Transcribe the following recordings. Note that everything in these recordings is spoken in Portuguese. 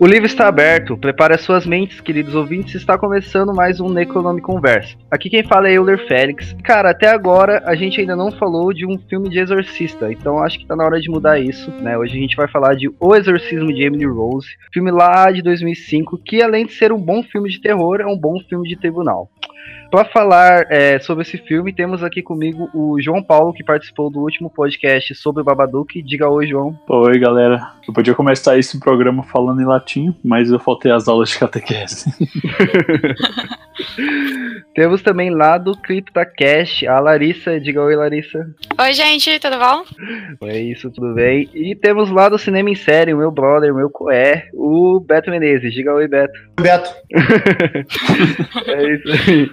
O livro está aberto, prepare as suas mentes, queridos ouvintes, está começando mais um Necronome Conversa. Aqui quem fala é Euler Félix. Cara, até agora a gente ainda não falou de um filme de exorcista, então acho que tá na hora de mudar isso, né? Hoje a gente vai falar de O Exorcismo de Emily Rose, filme lá de 2005, que além de ser um bom filme de terror, é um bom filme de tribunal. Para falar é, sobre esse filme, temos aqui comigo o João Paulo, que participou do último podcast sobre o Babadook. Diga oi, João. Oi, galera. Eu podia começar esse programa falando em latim, mas eu faltei as aulas de catequese. temos também lá do CryptoCast a Larissa. Diga oi, Larissa. Oi, gente, tudo bom? É isso, tudo bem. E temos lá do Cinema em Série, o meu brother, o meu coé, o Beto Menezes. Diga oi, Beto. Beto. é isso aí.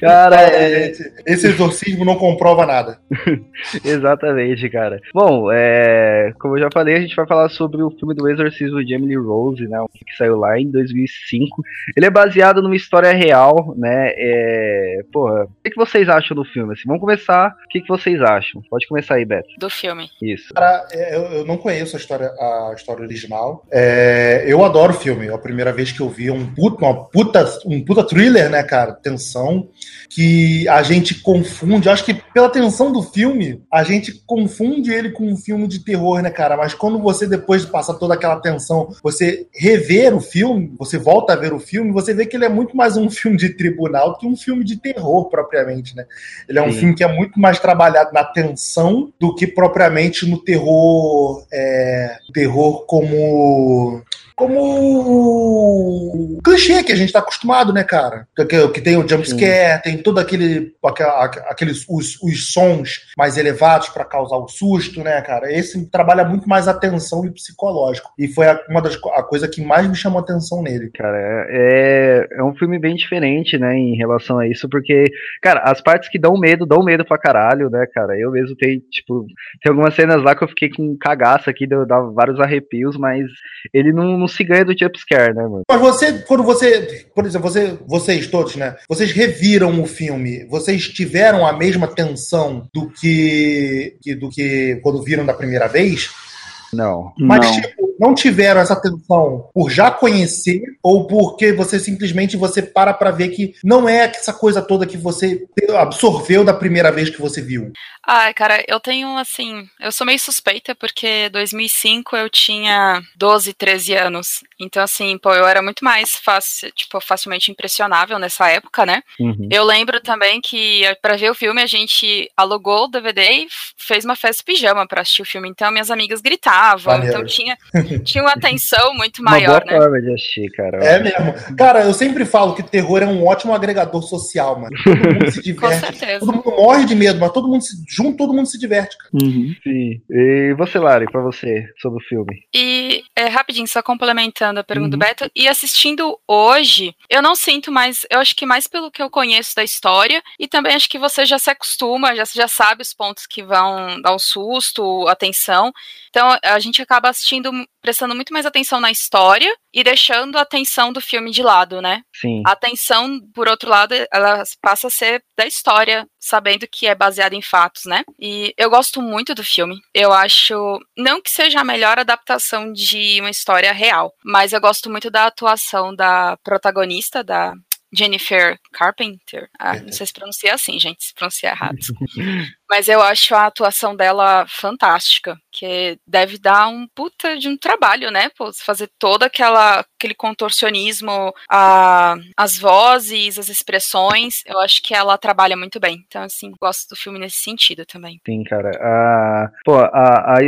Cara, é... esse, esse exorcismo não comprova nada. Exatamente, cara. Bom, é... como eu já falei, a gente vai falar sobre o filme do Exorcismo de Emily Rose, né? Filme que saiu lá em 2005. Ele é baseado numa história real, né? É... Porra, o que, vocês acham do filme? Assim, vamos começar. O que, que vocês acham? Pode começar aí, Beto. Do filme. Isso. Cara, é, eu, eu não conheço a história, a história original. É... Eu adoro o filme. É a primeira vez que eu vi um puta, uma puta, um puta thriller, né, cara? Tensão que a gente confunde. Acho que pela tensão do filme, a gente confunde ele com um filme de terror, né, cara? Mas quando você, depois de passar toda aquela tensão, você rever o filme, você volta a ver o filme, você vê que ele é muito mais um filme de tribunal do que um filme de terror, propriamente, né? Ele é um Sim. filme que é muito mais trabalhado na tensão do que propriamente no terror. É, terror como como clichê que a gente tá acostumado, né, cara? Que, que tem o jumpscare, tem todo aquele aqueles os, os sons mais elevados para causar o susto, né, cara? Esse trabalha muito mais atenção e psicológico. E foi a, uma das a coisa que mais me chamou atenção nele. Cara, é, é, é um filme bem diferente, né, em relação a isso, porque, cara, as partes que dão medo, dão medo pra caralho, né, cara? Eu mesmo tenho, tipo, tem algumas cenas lá que eu fiquei com cagaço aqui, dava vários arrepios, mas ele não não se ganha do jumpscare, né, mano? Mas você, quando você, por exemplo, você, vocês todos, né? Vocês reviram o filme, vocês tiveram a mesma tensão do que, do que quando viram da primeira vez? Não. Mas, não. tipo, não tiveram essa atenção por já conhecer ou porque você simplesmente você para para ver que não é essa coisa toda que você absorveu da primeira vez que você viu? Ah, cara, eu tenho assim, eu sou meio suspeita porque 2005 eu tinha 12, 13 anos. Então assim, pô, eu era muito mais fácil, tipo, facilmente impressionável nessa época, né? Uhum. Eu lembro também que para ver o filme a gente alugou o DVD e fez uma festa pijama para assistir o filme. Então minhas amigas gritavam, Valeu. então tinha tinha uma atenção muito maior, uma boa né? forma de assistir, cara. É mesmo. Cara, eu sempre falo que terror é um ótimo agregador social, mano. Todo mundo se diverte. Com certeza. Todo mundo morre de medo, mas todo mundo se, junto, todo mundo se diverte, cara. Uhum. Sim. E você, Lari, pra você, sobre o filme? E, é, rapidinho, só complementando a pergunta uhum. do Beto, e assistindo hoje, eu não sinto mais, eu acho que mais pelo que eu conheço da história, e também acho que você já se acostuma, já, já sabe os pontos que vão dar o susto, atenção, então a gente acaba assistindo, prestando muito mais atenção na história e deixando a atenção do filme de lado, né? Sim. A atenção, por outro lado, ela passa a ser da história, sabendo que é baseada em fatos, né? E eu gosto muito do filme. Eu acho, não que seja a melhor adaptação de uma história real, mas eu gosto muito da atuação da protagonista, da Jennifer Carpenter. Ah, não sei se pronuncia assim, gente, se pronuncia errado. Mas eu acho a atuação dela fantástica, que deve dar um puta de um trabalho, né? Pô, fazer toda aquela aquele contorcionismo, a, as vozes, as expressões, eu acho que ela trabalha muito bem. Então, assim, gosto do filme nesse sentido também. Sim, cara. A, pô, a,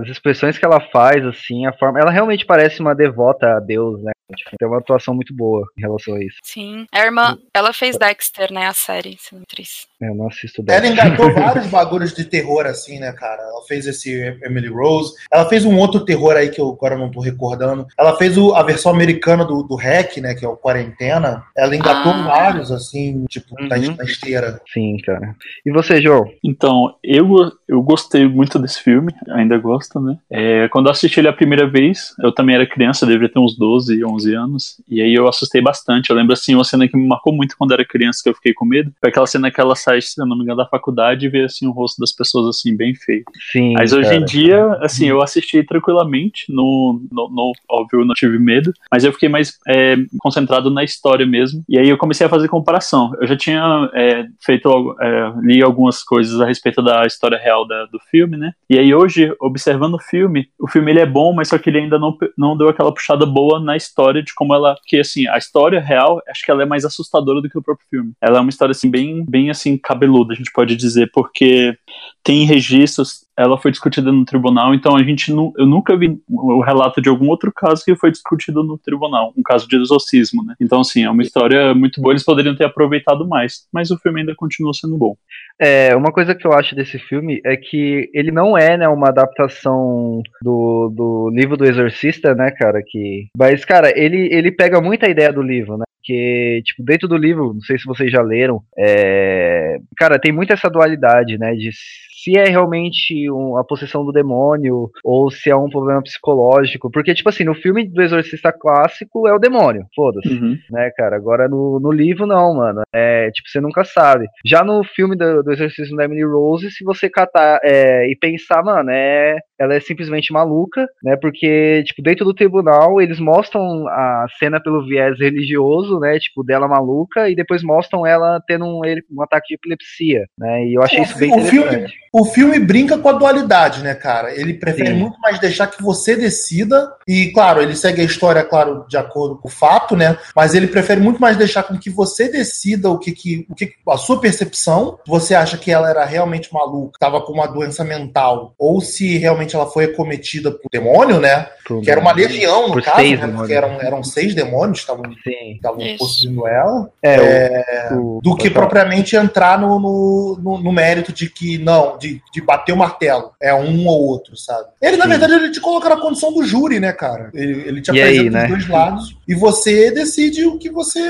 as expressões que ela faz, assim, a forma. Ela realmente parece uma devota a Deus, né? Tipo, tem uma atuação muito boa em relação a isso. Sim. A irmã, ela fez Dexter, né? A série, atriz. É, eu não assisto Ela Dexter. engatou vários bagulhos de terror, assim, né, cara? Ela fez esse Emily Rose. Ela fez um outro terror aí que eu agora não tô recordando. Ela fez o- a versão americana do, do Hack, né? Que é o Quarentena. Ela engatou Ah. vários, assim, tipo, na, Uhum. na esteira. Sim, cara. E você, João? Então, eu, eu gostei muito desse filme, ainda gosto, né? É, quando eu assisti ele a primeira vez, eu também era criança, deveria ter uns 12, 11 anos, e aí eu assustei bastante. Eu lembro, assim, uma cena que me marcou muito quando era criança, que eu fiquei com medo, foi aquela cena que ela sai, se eu não me engano, da faculdade e vê, assim, o rosto das pessoas, assim, bem feio. Sim. Mas hoje cara. em dia, assim, eu assisti tranquilamente, no, no, no- óbvio, eu não tive medo, mas eu fiquei mais é, concentrado na história mesmo, e aí eu comecei a fazer comparação. Eu já tinha é, feito, é, li algumas coisas a respeito da história real da- do filme, né, e aí hoje, observando o filme, o filme ele é bom, mas só que ele ainda não, não deu aquela puxada boa na história de como ela, que assim, a história real, acho que ela é mais assustadora do que o próprio filme. Ela é uma história, assim, bem, bem assim, cabeluda, a gente pode dizer, porque tem registros, ela foi discutida no tribunal, então a gente nu, eu nunca vi o relato de algum outro caso que foi discutido no tribunal, um caso de exorcismo, né? Então, assim, é uma história muito boa, eles poderiam ter aproveitado mais, mas o filme ainda continua sendo bom. É, uma coisa que eu acho desse filme é que ele não é, né, uma adaptação do, do livro do Exorcista, né, cara, que... Mas, cara, ele, ele pega muita ideia do livro, né, porque, tipo, dentro do livro, não sei se vocês já leram, é... cara, tem muito essa dualidade, né, de se é realmente um- a possessão do demônio ou se é um problema psicológico, porque, tipo assim, no filme do Exorcista clássico é o demônio, foda-se Uhum. né, cara? Agora no, no livro não, mano. É, tipo, você nunca sabe. Já no filme do, do exorcismo da Emily Rose, se você catar é, e pensar, mano, é, ela é simplesmente maluca, né? Porque, tipo, dentro do tribunal, eles mostram a cena pelo viés religioso, né? Tipo, dela maluca, e depois mostram ela tendo um, um ataque de epilepsia, né? E eu achei O isso bem o filme- interessante. O filme brinca com a dualidade, né, cara? Ele prefere Sim. muito mais deixar que você decida. E, claro, ele segue a história, claro, de acordo com o fato, né? Mas ele prefere muito mais deixar com que você decida o que, que, o que a sua percepção. Você acha que ela era realmente maluca, estava com uma doença mental, ou se realmente ela foi acometida por demônio, né? Que era uma legião, no caso, seis né? Porque eram, eram seis demônios que estavam estavam possuindo ela. É, o, o- do que falar. propriamente entrar no, no, no- no mérito de que não, de, de bater o martelo. É um ou outro, sabe? Ele, na Sim. verdade, ele te coloca na condição do júri, né, cara? Ele, ele te E apresenta aí, os né? dois lados e você decide o que você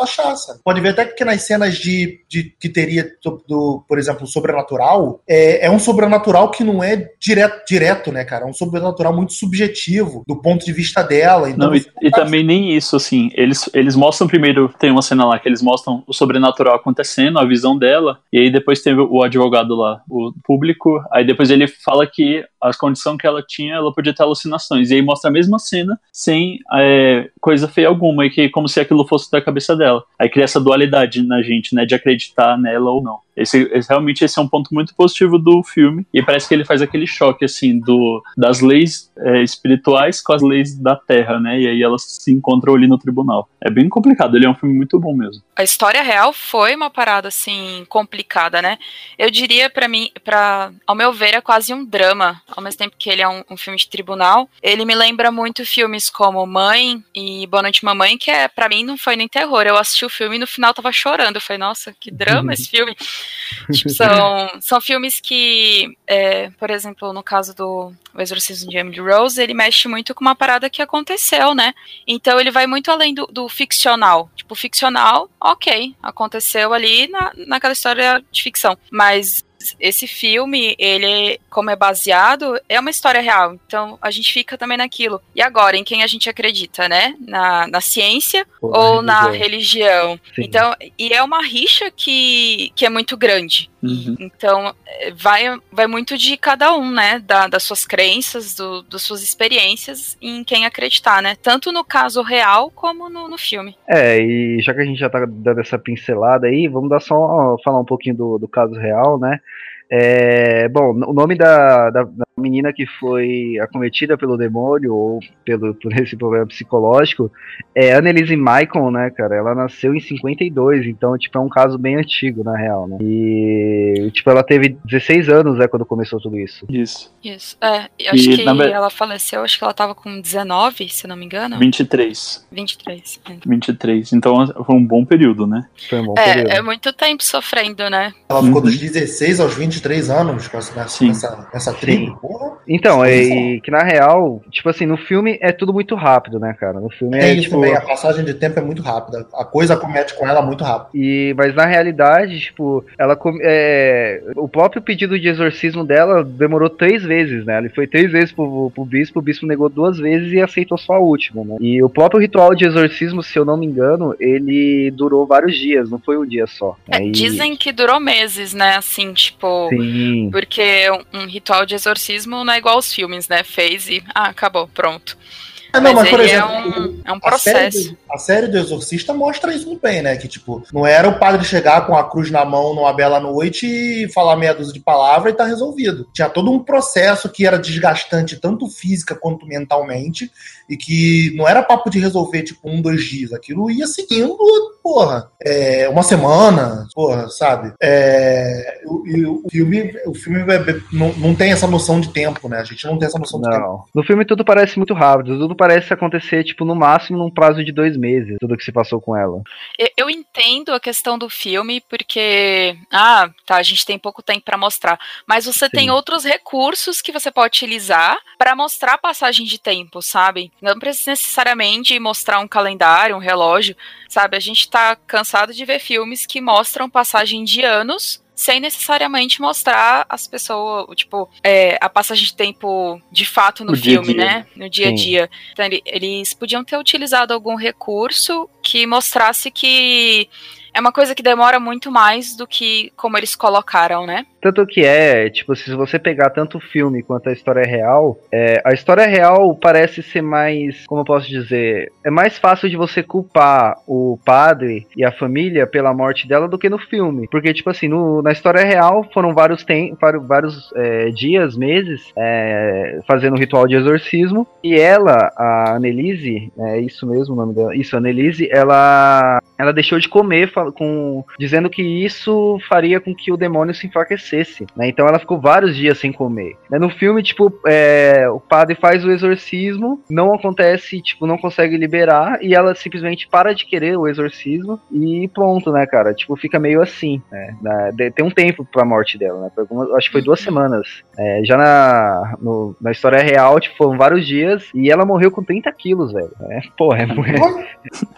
achar, sabe? Pode ver até que nas cenas de, de que teria, do, por exemplo, sobrenatural, é, é um sobrenatural que não é direto, direto, né, cara? É um sobrenatural muito subjetivo do ponto de vista dela. Então, Não, e, e também nem isso, assim, eles, eles mostram primeiro, tem uma cena lá que eles mostram o sobrenatural acontecendo, a visão dela, e aí depois teve o advogado lá, o público, aí depois ele fala que a condição que ela tinha, ela podia ter alucinações, e aí mostra a mesma cena sem é, coisa feia alguma, e que como se aquilo fosse da cabeça dela. Aí cria essa dualidade na gente, né, de acreditar nela ou não. Esse, esse- realmente esse é um ponto muito positivo do filme, e parece que ele faz aquele choque, assim, do, das leis é, espirituais com as leis da Terra, né, e aí elas se encontram ali no tribunal. É bem complicado, ele é um filme muito bom mesmo. A história real foi uma parada assim complicada, né? Eu diria pra mim, para ao meu ver, é quase um drama, ao mesmo tempo que ele é um, um filme de tribunal. Ele me lembra muito filmes como Mãe e Boa Noite Mamãe, que é para mim não foi nem terror. Eu assisti o filme e no final tava chorando. Eu falei, nossa, que drama esse filme. Tipo, são, são filmes que, é, por exemplo, no caso do O Exorcismo de Emily Rose, ele mexe muito com uma parada que aconteceu, né? Então ele vai muito além do, do ficcional. Tipo, ficcional, ok, aconteceu ali na, naquela história de ficção. Mas esse filme, ele, como é baseado, é uma história real. Então a gente fica também naquilo. E agora, em quem a gente acredita, né? Na, na ciência Pô, ou na religião. religião. Então, e é uma rixa que, que é muito grande. Uhum. Então, é, vai, vai muito de cada um, né? Da, das suas crenças, do, das suas experiências em quem acreditar, né? Tanto no caso real como no, no filme. É, e já que a gente já tá dando essa pincelada aí, vamos dar só falar um pouquinho do, do caso real, né? É, bom, o nome da, da, da, menina que foi acometida pelo demônio ou pelo, por esse problema psicológico é Annelise Michael, né, cara? Ela nasceu em 52, então, tipo, é um caso bem antigo, na real, né? E, tipo, ela teve 16 anos, né, quando começou tudo isso. Isso. Isso. É, eu acho e, que na... ela faleceu, acho que ela tava com 19, se não me engano. 23. 23. É. 23. Então, foi um bom período, né? Foi um bom é, período. É muito tempo sofrendo, né? Ela ficou dos 16 aos 20 23 anos nessa, nessa, nessa tribo, Então, é, que na real, tipo assim, no filme é tudo muito rápido, né, cara? No filme é, é isso tipo... também, a passagem de tempo é muito rápida. A coisa comete com ela muito rápido. E, mas na realidade, tipo, ela é, o próprio pedido de exorcismo dela demorou três vezes, né? Ele foi três vezes pro, pro bispo, o bispo negou duas vezes e aceitou só a última, né? E o próprio ritual de exorcismo, se eu não me engano, ele durou vários dias, não foi um dia só. Né? É, Dizem que durou meses, né? Assim, tipo, Sim. Porque um, ritual de exorcismo não é igual aos filmes, né? Fez e ah, acabou, pronto. Ah, não, mas, mas por é exemplo, é um, é um processo. A série, do, a série, do, Exorcista mostra isso muito bem, né? Que, tipo, não era o padre chegar com a cruz na mão numa bela noite e falar meia dúzia de palavras e tá resolvido. Tinha todo um processo que era desgastante, tanto física quanto mentalmente, e que não era papo de resolver, tipo, um, dois dias. Aquilo ia seguindo, porra, é, uma semana, porra, sabe? É, o, o, filme, o filme não, não tem essa noção de tempo, né? A gente não tem essa noção de não. tempo. No filme tudo parece muito rápido, tudo parece acontecer, tipo, no máximo num prazo de dois meses, tudo que se passou com ela. Eu, entendo a questão do filme, porque, ah, tá, a gente tem pouco tempo para mostrar, mas você Sim. tem outros recursos que você pode utilizar para mostrar a passagem de tempo, sabe? Não precisa necessariamente mostrar um calendário, um relógio, sabe? A gente tá cansado de ver filmes que mostram passagem de anos sem necessariamente mostrar as pessoas, tipo, é, a passagem de tempo de fato no, filme, dia -dia. né? No dia a dia. Então, eles podiam ter utilizado algum recurso que mostrasse que é uma coisa que demora muito mais do que como eles colocaram, né? Tanto que é, tipo, se você pegar tanto o filme quanto a história real, é, a história real parece ser mais, como eu posso dizer, é mais fácil de você culpar o padre e a família pela morte dela do que no filme. Porque, tipo assim, no, na história real foram vários, tem, vários é, dias, meses, é, fazendo o ritual de exorcismo, e ela, a Annelise, é isso mesmo o nome dela, isso, Annelise, ela, ela deixou de comer com, dizendo que isso faria com que o demônio se enfraquecesse, né? Então ela ficou vários dias sem comer. Né? No filme, tipo, é, o padre faz o exorcismo, não acontece, tipo, não consegue liberar, e ela simplesmente para de querer o exorcismo e pronto, né, cara? Tipo, fica meio assim, né? Tem um tempo pra morte dela, né? Acho que foi duas semanas. É, já na, no, na história real, tipo, foram vários dias e ela morreu com 30 quilos, velho. É, porra, é,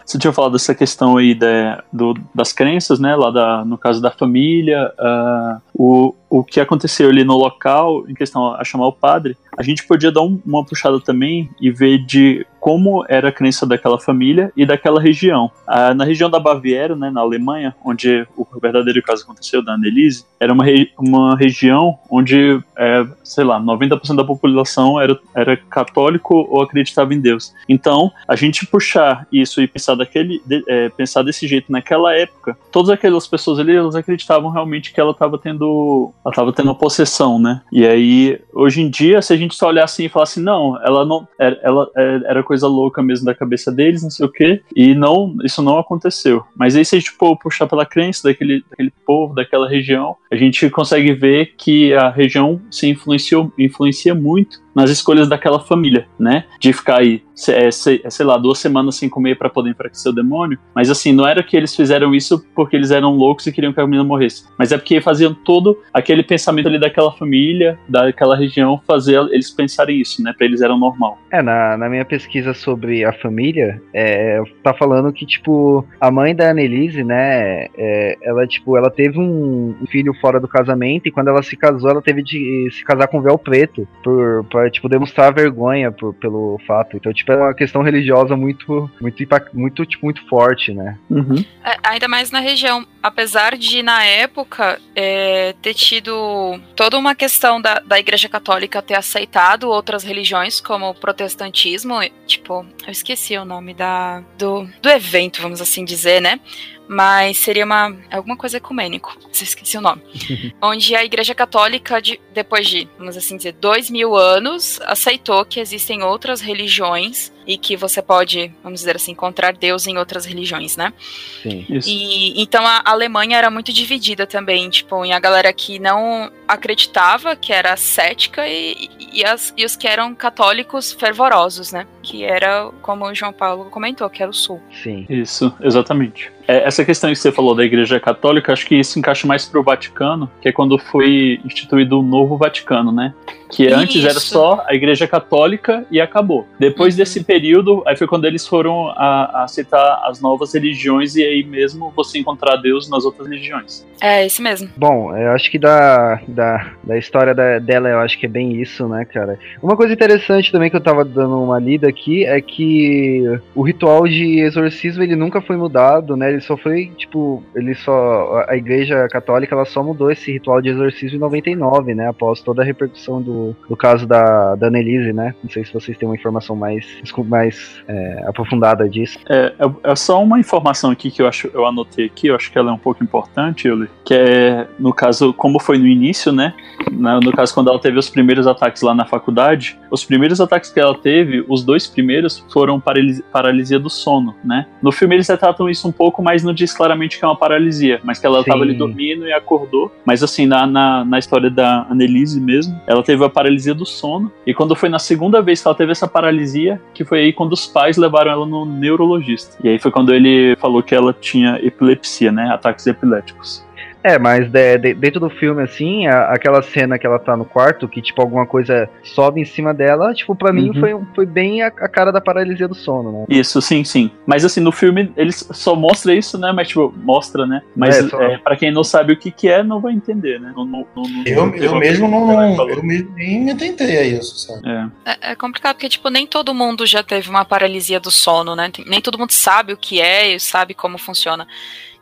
Você tinha falado dessa questão aí de, do, das crenças, né? Lá da, no caso da família, uh, o, o que aconteceu ali no local, em questão a chamar o padre, a gente podia dar um, uma puxada também e ver de como era a crença daquela família e daquela região. Na região da Baviera, né, na Alemanha, onde o verdadeiro caso aconteceu, da Annelise, era uma, re uma região onde, é, sei lá, 90% da população era, era católico ou acreditava em Deus. Então, a gente puxar isso e pensar, daquele, de, é, pensar desse jeito naquela época, todas aquelas pessoas ali, elas acreditavam realmente que ela estava tendo, ela estava tendo possessão, né? E aí, hoje em dia, se a gente só olhar assim e falar assim, não, ela não, ela, ela era coisa louca mesmo da cabeça deles, não sei o quê, e não, isso não aconteceu. Mas aí se a gente for puxar pela crença daquele, daquele povo, daquela região, a gente consegue ver que a região se influenciou, influencia muito nas escolhas daquela família, né? De ficar aí, é, sei, é, sei lá, duas semanas sem comer para poder enfraquecer o demônio. Mas assim, não era que eles fizeram isso porque eles eram loucos e queriam que a menina morresse. Mas é porque faziam todo aquele pensamento ali daquela família, daquela região, fazer eles pensarem isso, né? Pra eles era normal. É, na, na minha pesquisa sobre a família, é, tá falando que, tipo, a mãe da Annelise, né? É, ela, tipo, ela teve um filho fora do casamento e quando ela se casou, ela teve de se casar com véu preto por, pra é, tipo, demonstrar vergonha por, pelo fato. Então, tipo, é uma questão religiosa muito, muito, muito, tipo, muito forte, né? Uhum. É, ainda mais na região. Apesar de, na época, é, ter tido toda uma questão da, da Igreja Católica ter aceitado outras religiões, como o protestantismo, tipo, eu esqueci o nome da, do, do evento, vamos assim dizer, né? Mas seria uma alguma coisa ecumênico, se esqueci o nome, onde a Igreja Católica, de, depois de, vamos assim dizer, dois mil anos, aceitou que existem outras religiões e que você pode, vamos dizer assim, encontrar Deus em outras religiões, né? Sim. Isso. E então a Alemanha era muito dividida também, tipo, em a galera que não acreditava, que era cética, e, e, as, e os que eram católicos fervorosos, né? Que era, como o João Paulo comentou, que era o sul. Sim. Isso, exatamente. É, essa questão que você falou da Igreja Católica, acho que isso encaixa mais pro Vaticano, que é quando foi instituído o novo Vaticano, né? Que antes Isso. era só a Igreja Católica e acabou. Depois Uhum. desse período, aí foi quando eles foram a, a aceitar as novas religiões e aí mesmo você encontrar Deus nas outras religiões. É, esse mesmo. Bom, eu acho que da, da, da história da- dela, eu acho que é bem isso, né, cara? Uma coisa interessante também que eu tava dando uma lida aqui é que o ritual de exorcismo ele nunca foi mudado, né? Ele só foi, tipo, ele só. A igreja católica ela só mudou esse ritual de exorcismo em 99, né? Após toda a repercussão do, do caso da, da Annelise, né? Não sei se vocês têm uma informação mais, mais é, aprofundada disso. É, é, é só uma informação aqui que eu acho eu anotei aqui, eu acho que ela é um pouco importante, Yuli, que é, no caso, como foi no início, né? Na- no caso, quando ela teve os primeiros ataques lá na faculdade, os primeiros ataques que ela teve, os dois primeiros foram paralisia, paralisia do sono, né? No filme eles retratam isso um pouco, mas não diz claramente que é uma paralisia, mas que ela estava ali dormindo e acordou. Mas assim, na, na, na história da Annelise mesmo, ela teve a paralisia do sono, e quando foi na segunda vez que ela teve essa paralisia, que foi aí quando os pais levaram ela no neurologista. E aí foi quando ele falou que ela tinha epilepsia, né? Ataques epiléticos. É, mas de- de- dentro do filme, assim, a- aquela cena que ela tá no quarto, que, tipo, alguma coisa sobe em cima dela, tipo, pra mim Uhum. foi, um- foi bem a, a cara da paralisia do sono, né? Isso, sim, sim. Mas assim, no filme eles só mostra isso, né? Mas tipo, mostra, né? Mas É, só- é, para quem não sabe o que, que é, não vai entender, né? Não- não- não- não- Eu, eu mesmo não, eu mesmo nem me tentei a isso, sabe? É. É, é complicado porque, tipo, nem todo mundo já teve uma paralisia do sono, né? Nem todo mundo sabe o que é e sabe como funciona.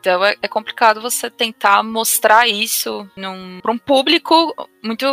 Então é, é complicado você tentar mostrar isso pra um público muito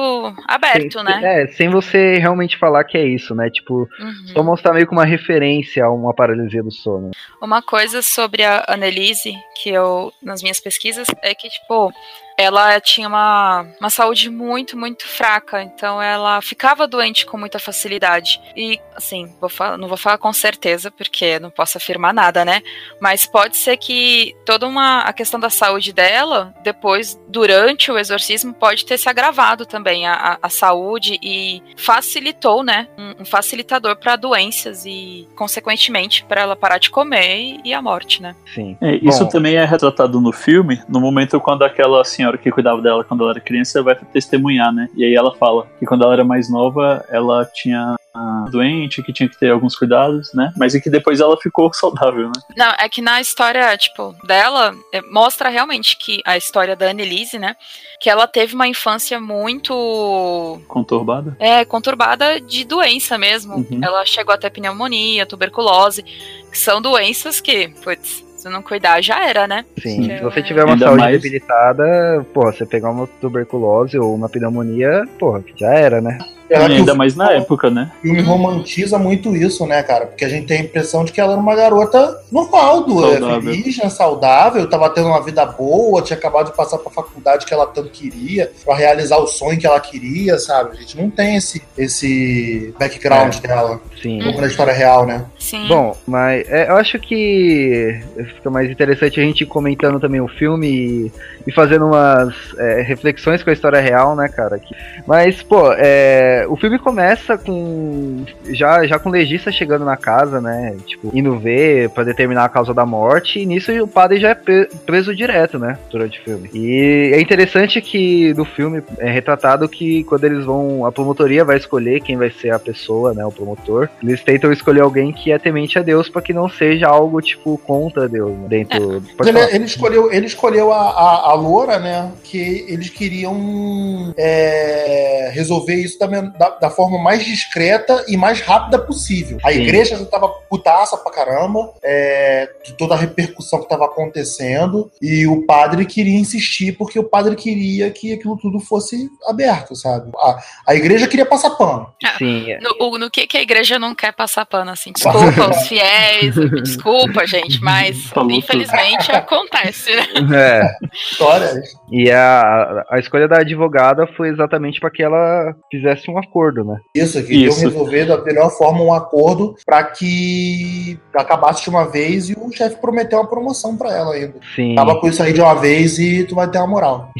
aberto, sem, né? É, sem você realmente falar que é isso, né? Tipo, Uhum. só mostrar meio que uma referência a uma paralisia do sono. Uma coisa sobre a Annelise, que eu, nas minhas pesquisas, é que, tipo, ela tinha uma, uma saúde muito, muito fraca. Então ela ficava doente com muita facilidade. E, assim, vou falar, não vou falar com certeza, porque não posso afirmar nada, né? Mas pode ser que toda uma a questão da saúde dela, depois, durante o exorcismo, pode ter se agravado também a, a, a saúde e facilitou, né? Um, um facilitador para doenças e, consequentemente, para ela parar de comer e, e a morte, né? Sim. É, isso Bom. também é retratado no filme, no momento quando aquela senhora que cuidava dela quando ela era criança vai testemunhar, né? E aí ela fala que quando ela era mais nova, ela tinha ah, doente, que tinha que ter alguns cuidados, né? Mas é que depois ela ficou saudável, né? Não, é que na história, tipo, dela, é, mostra realmente que a história da Annelise, né? Que ela teve uma infância muito Conturbada. é, conturbada de doença mesmo. Uhum. Ela chegou até pneumonia, tuberculose, que são doenças que, putz, se não cuidar já era, né? Sim. Sim. Se você tiver uma saúde mais- debilitada, porra, você pegar uma tuberculose ou uma pneumonia, porra, já era, né? E ainda mais na época, né? O filme romantiza muito isso, né, cara? Porque a gente tem a impressão de que ela era uma garota normal, do, é, Saudável. feliz, né, saudável, tava tendo uma vida boa, tinha acabado de passar pra faculdade que ela tanto queria, pra realizar o sonho que ela queria, sabe? A gente não tem esse, esse background dela, Sim. como na história real, né? Sim. Bom, mas é, eu acho que fica mais interessante a gente ir comentando também o filme e, e fazendo umas é, reflexões com a história real, né, cara? Que- mas, pô, é, o filme começa com. Já, já com o legista chegando na casa, né? Tipo, indo ver pra determinar a causa da morte, e nisso o padre já é pre- preso direto, né? Durante o filme. E é interessante que no filme é retratado que quando eles vão. A promotoria vai escolher quem vai ser a pessoa, né? O promotor. Eles tentam escolher alguém que é temente a Deus pra que não seja algo, tipo, contra Deus né, dentro. Pode ele, ele escolheu, ele escolheu a, a, a loura, né? Que eles queriam é, é, resolver isso da, da, da, forma mais discreta e mais rápida possível. A Sim. igreja já tava putaça pra caramba, é, de toda a repercussão que tava acontecendo, e o padre queria insistir porque o padre queria que aquilo tudo fosse aberto, sabe? A, a igreja queria passar pano. Ah, Sim. É. No, no que, que a igreja não quer passar pano, assim? Desculpa os fiéis, desculpa, gente, mas Falou infelizmente tudo. acontece, né? É. História. E a, a escolha da advogada foi exatamente para que ela fizesse um acordo, né? Isso, que Isso. resolver da melhor forma um acordo para que acabasse de uma vez e o chefe prometeu uma promoção para ela ainda. Sim. Acaba com isso aí de uma vez e tu vai ter uma moral.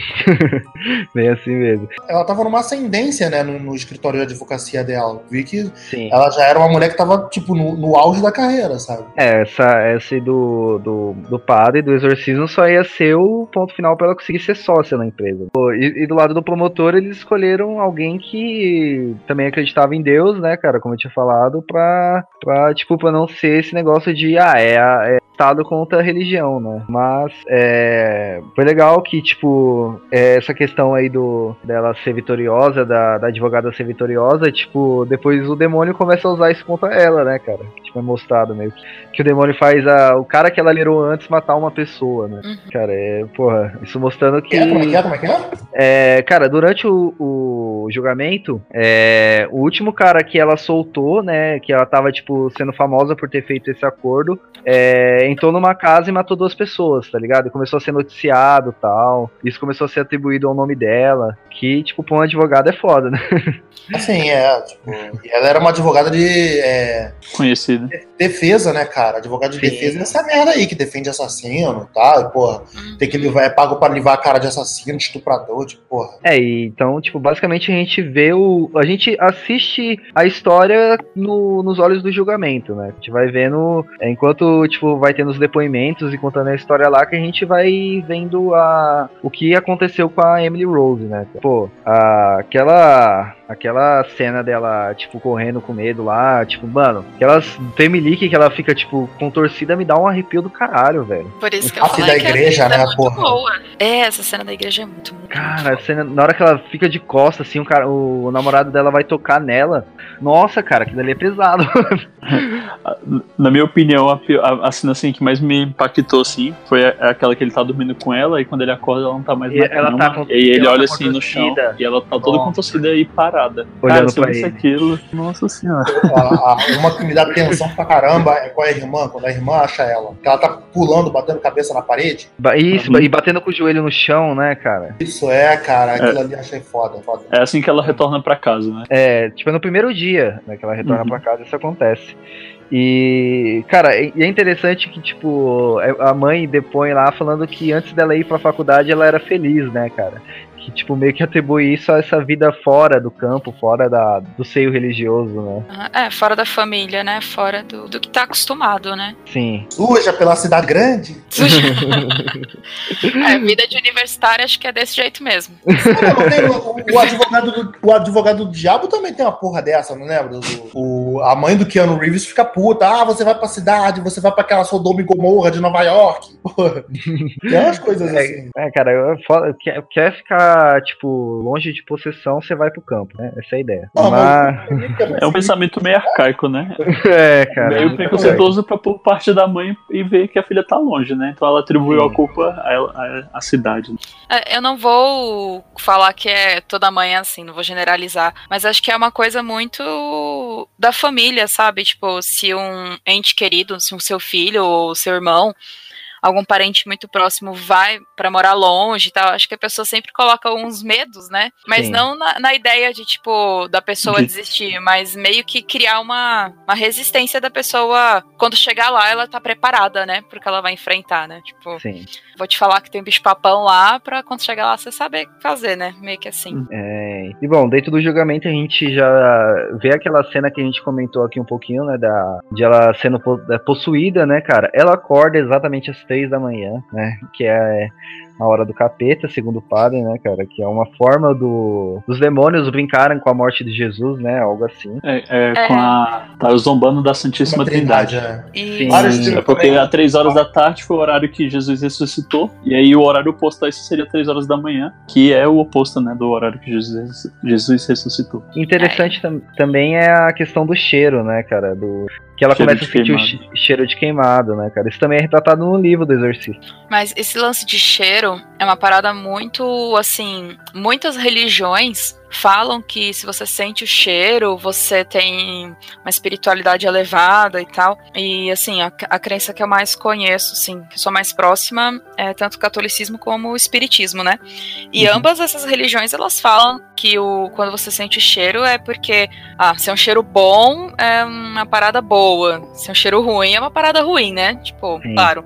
Bem assim mesmo. Ela tava numa ascendência, né, no, no escritório de advocacia dela. Vi que Sim. ela já era uma mulher que tava, tipo, no, no auge da carreira, sabe? É, essa, essa do, do, do padre, do exorcismo, só ia ser o ponto final para ela conseguir ser sócia na empresa. E, e, do lado do promotor, eles escolheram alguém que também acreditava em Deus, né, cara, como eu tinha falado, pra, pra tipo, pra não ser esse negócio de, ah, é, é Estado contra a religião, né? Mas é, foi legal que, tipo, é, essa questão aí do dela ser vitoriosa, da, da advogada ser vitoriosa, tipo, depois o demônio começa a usar isso contra ela, né, cara? Tipo, é mostrado meio que, que o demônio faz a, o cara que ela liderou antes matar uma pessoa, né? Uhum. Cara, é, porra, isso mostrando que. Como é que é? Como é que é? é cara, durante o, o julgamento, é, o último cara que ela soltou, né, que ela tava, tipo, sendo famosa por ter feito esse acordo, é, entrou numa casa e matou duas pessoas, tá ligado? E começou a ser noticiado tal. Isso começou a ser atribuído ao nome dela. Que, tipo, pra um advogado é foda, né? Assim, é, tipo, ela era uma advogada de. É, Conhecida. Defesa, né, cara? Advogado de Sim. defesa é essa merda aí, que defende assassino tá? e porra. Tem que levar, é pago pra levar a cara de assassino, de estuprador, tipo, porra. É, e, então, tipo, basicamente a gente vê o. A gente assiste a história no, nos olhos do julgamento, né? A gente vai vendo. É, enquanto, tipo, vai tendo os depoimentos e contando a história lá, que a gente vai vendo a, o que aconteceu com a Emily Rose, né? Pô, a, aquela Aquela cena dela, tipo, correndo com medo lá, tipo, mano, aquelas Femilique que ela fica, tipo, contorcida me dá um arrepio do caralho, velho. Por isso que eu falei da igreja, que né, é porra. Boa. É, essa cena da igreja é muito, muito Cara, a cena, na hora que ela fica de costas, assim, o, cara, o, namorado dela vai tocar nela. Nossa, cara, aquilo ali é pesado. na minha opinião, a, a, a, cena assim que mais me impactou, assim, foi aquela que ele tá dormindo com ela e quando ele acorda ela não tá mais e na ela cama. Tá e ele olha tá assim no chão e ela tá toda contorcida e parada. Olhando Cara, pra ele. aquilo, nossa senhora. Uma que me dá tensão pra caramba é com a irmã, quando a irmã acha ela. Que ela tá pulando, batendo cabeça na parede. Isso, uhum. e batendo com o joelho no chão, né, cara? Isso é, cara. Aquilo é. ali achei foda, foda. É assim que ela retorna pra casa, né? É, tipo, é no primeiro dia né, que ela retorna uhum. pra casa, isso acontece. E, cara, e é interessante que, tipo, é, a mãe depõe lá falando que antes dela ir pra faculdade ela era feliz, né, cara? Que, tipo, meio que atribui isso a essa vida fora do campo, fora da, do seio religioso, né? É, fora da família, né? Fora do, do que tá acostumado, né? Sim. Suja pela cidade grande. Suja. é, vida de universitário acho que é desse jeito mesmo. o, o, advogado do, o advogado do diabo também tem uma porra dessa, não lembra? O, o, a mãe do Keanu Reeves fica puta. Ah, você vai pra cidade, você vai pra aquela Sodoma e Gomorra de Nova York. Porra. Tem umas coisas é, assim. É, cara, eu, quer, quer ficar tipo, longe de possessão, você vai pro campo, né? Essa é a ideia. mas... Mas... É um pensamento meio arcaico, né? É, cara. Meio preconceituoso pra por parte da mãe e ver que a filha tá longe, né? Então ela atribuiu Sim. a culpa à, cidade. É, eu não vou falar que é toda mãe assim, não vou generalizar, mas acho que é uma coisa muito da família, sabe? Tipo, se um ente querido, se um seu filho ou seu irmão algum parente muito próximo vai para morar longe e tal, acho que a pessoa sempre coloca uns medos, né? Mas Sim. não na, na, ideia de, tipo, da pessoa de... desistir, mas meio que criar uma, uma resistência da pessoa quando chegar lá, ela tá preparada, né? Porque ela vai enfrentar, né? Tipo, Sim. vou te falar que tem bicho papão lá pra quando chegar lá você saber fazer, né? Meio que assim. É, e bom, dentro do julgamento a gente já vê aquela cena que a gente comentou aqui um pouquinho, né? Da, de ela sendo possuída, né, cara? Ela acorda exatamente às três da manhã, né? Que é a hora do capeta, segundo o padre, né, cara? Que é uma forma do, dos demônios brincarem com a morte de Jesus, né? Algo assim. É, é, com a. Tá zombando da Santíssima Trindade. né? E... Sim. É porque às 3 horas da tarde foi o horário que Jesus ressuscitou, e aí o horário oposto a isso seria 3 horas da manhã, que é o oposto, né, do horário que Jesus, Jesus ressuscitou. Interessante tam- também é a questão do cheiro, né, cara? Do, que ela Cheiro começa a sentir o queimado. che- cheiro de queimado, né, cara? Isso também é retratado no livro do Exorcista. Mas esse lance de cheiro é uma parada muito, assim, muitas religiões falam que se você sente o cheiro, você tem uma espiritualidade elevada e tal. E assim, a, a crença que eu mais conheço, assim, que eu sou mais próxima, é tanto o catolicismo como o espiritismo, né? E Uhum. ambas essas religiões elas falam que o quando você sente o cheiro é porque ah, se é um cheiro bom, é uma parada boa. Se é um cheiro ruim, é uma parada ruim, né? Tipo, Sim. claro.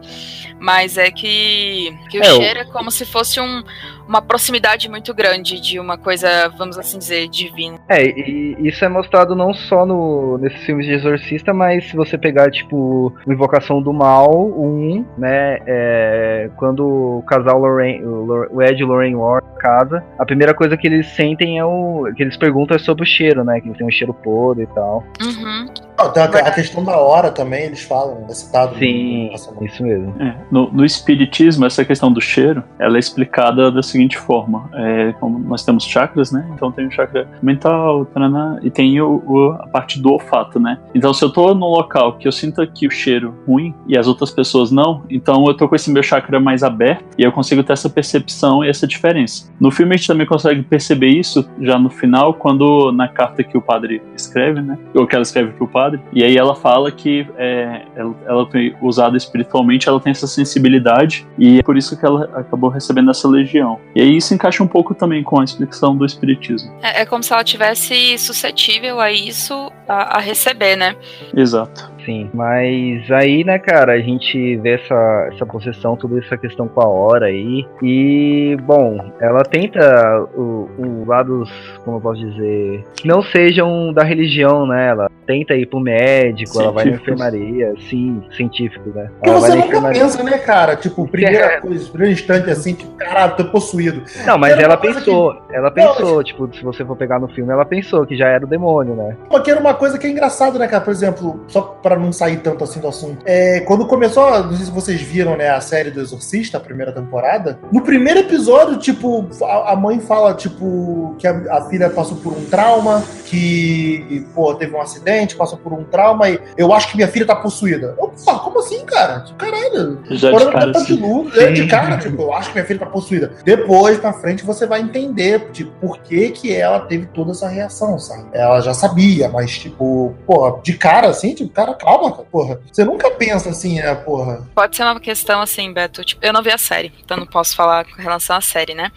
Mas é que, que o É, o- cheiro é como se fosse um, uma proximidade muito grande de uma coisa, vamos assim dizer, divina. É, e isso é mostrado não só no, nesses filmes de Exorcista, mas se você pegar, tipo, Invocação do Mal, 1, né, é, quando o casal Lorraine, o, Ed e Lorraine Ward casa, a primeira coisa que eles sentem é o, que eles perguntam é sobre o cheiro, né, que eles têm um cheiro podre e tal. Uhum. A, questão da hora também, eles falam, é citado. no- Sim, no- isso mesmo. É, no, no espiritismo, essa questão do cheiro, ela é explicada da seguinte forma: é, como nós temos chakras, né? Então tem o chakra mental, taraná, e tem o, o- a parte do olfato, né? Então se eu tô num local que eu sinto aqui o cheiro ruim e as outras pessoas não, então eu tô com esse meu chakra mais aberto e eu consigo ter essa percepção e essa diferença. No filme a gente também consegue perceber isso já no final, quando na carta que o padre escreve, né? Ou que ela escreve pro padre, e aí ela fala que é, ela, ela foi usada espiritualmente, ela tem essa sensibilidade e é por isso que ela acabou recebendo essa legião. E aí isso encaixa um pouco também com a explicação do espiritismo. É, é como se ela tivesse suscetível a isso a, a receber, né? Exato. Sim, mas aí, né, cara, a gente vê essa, essa possessão, toda essa questão com a hora aí. E, bom, ela tenta o, o lados, como eu posso dizer, que não sejam da religião, né? Ela tenta ir pro médico, ela vai na enfermaria, sim, científico, né? Porque Ela você nunca pensa, né, cara? Tipo, primeira É. coisa, primeiro instante assim, tipo, caralho, tô possuído. Não, mas ela pensou, ela pensou, tipo, se você for pegar no filme, ela pensou que já era o demônio, né? Porque era uma coisa que é engraçado, né, cara? Por exemplo, só pra não sair tanto assim do assunto. É, quando começou, não sei se vocês viram, né, a série do Exorcista, a primeira temporada. No primeiro episódio, tipo, a, a mãe fala, tipo, que a, a filha passou por um trauma, que, pô, teve um acidente, passou por um trauma e eu acho que minha filha tá possuída. Eu, pô, como assim, cara? Caralho. Já de cara, tapa de luz, é, de cara, tipo, eu acho que minha filha tá possuída. Depois, pra frente, você vai entender, tipo, por que que ela teve toda essa reação, sabe? Ela já sabia, mas, tipo, porra, de cara, assim, tipo, cara, calma, cara, porra. Você nunca pensa assim, né, porra. Pode ser uma questão assim, Beto. Tipo, eu não vi a série, então não posso falar com relação à série, né?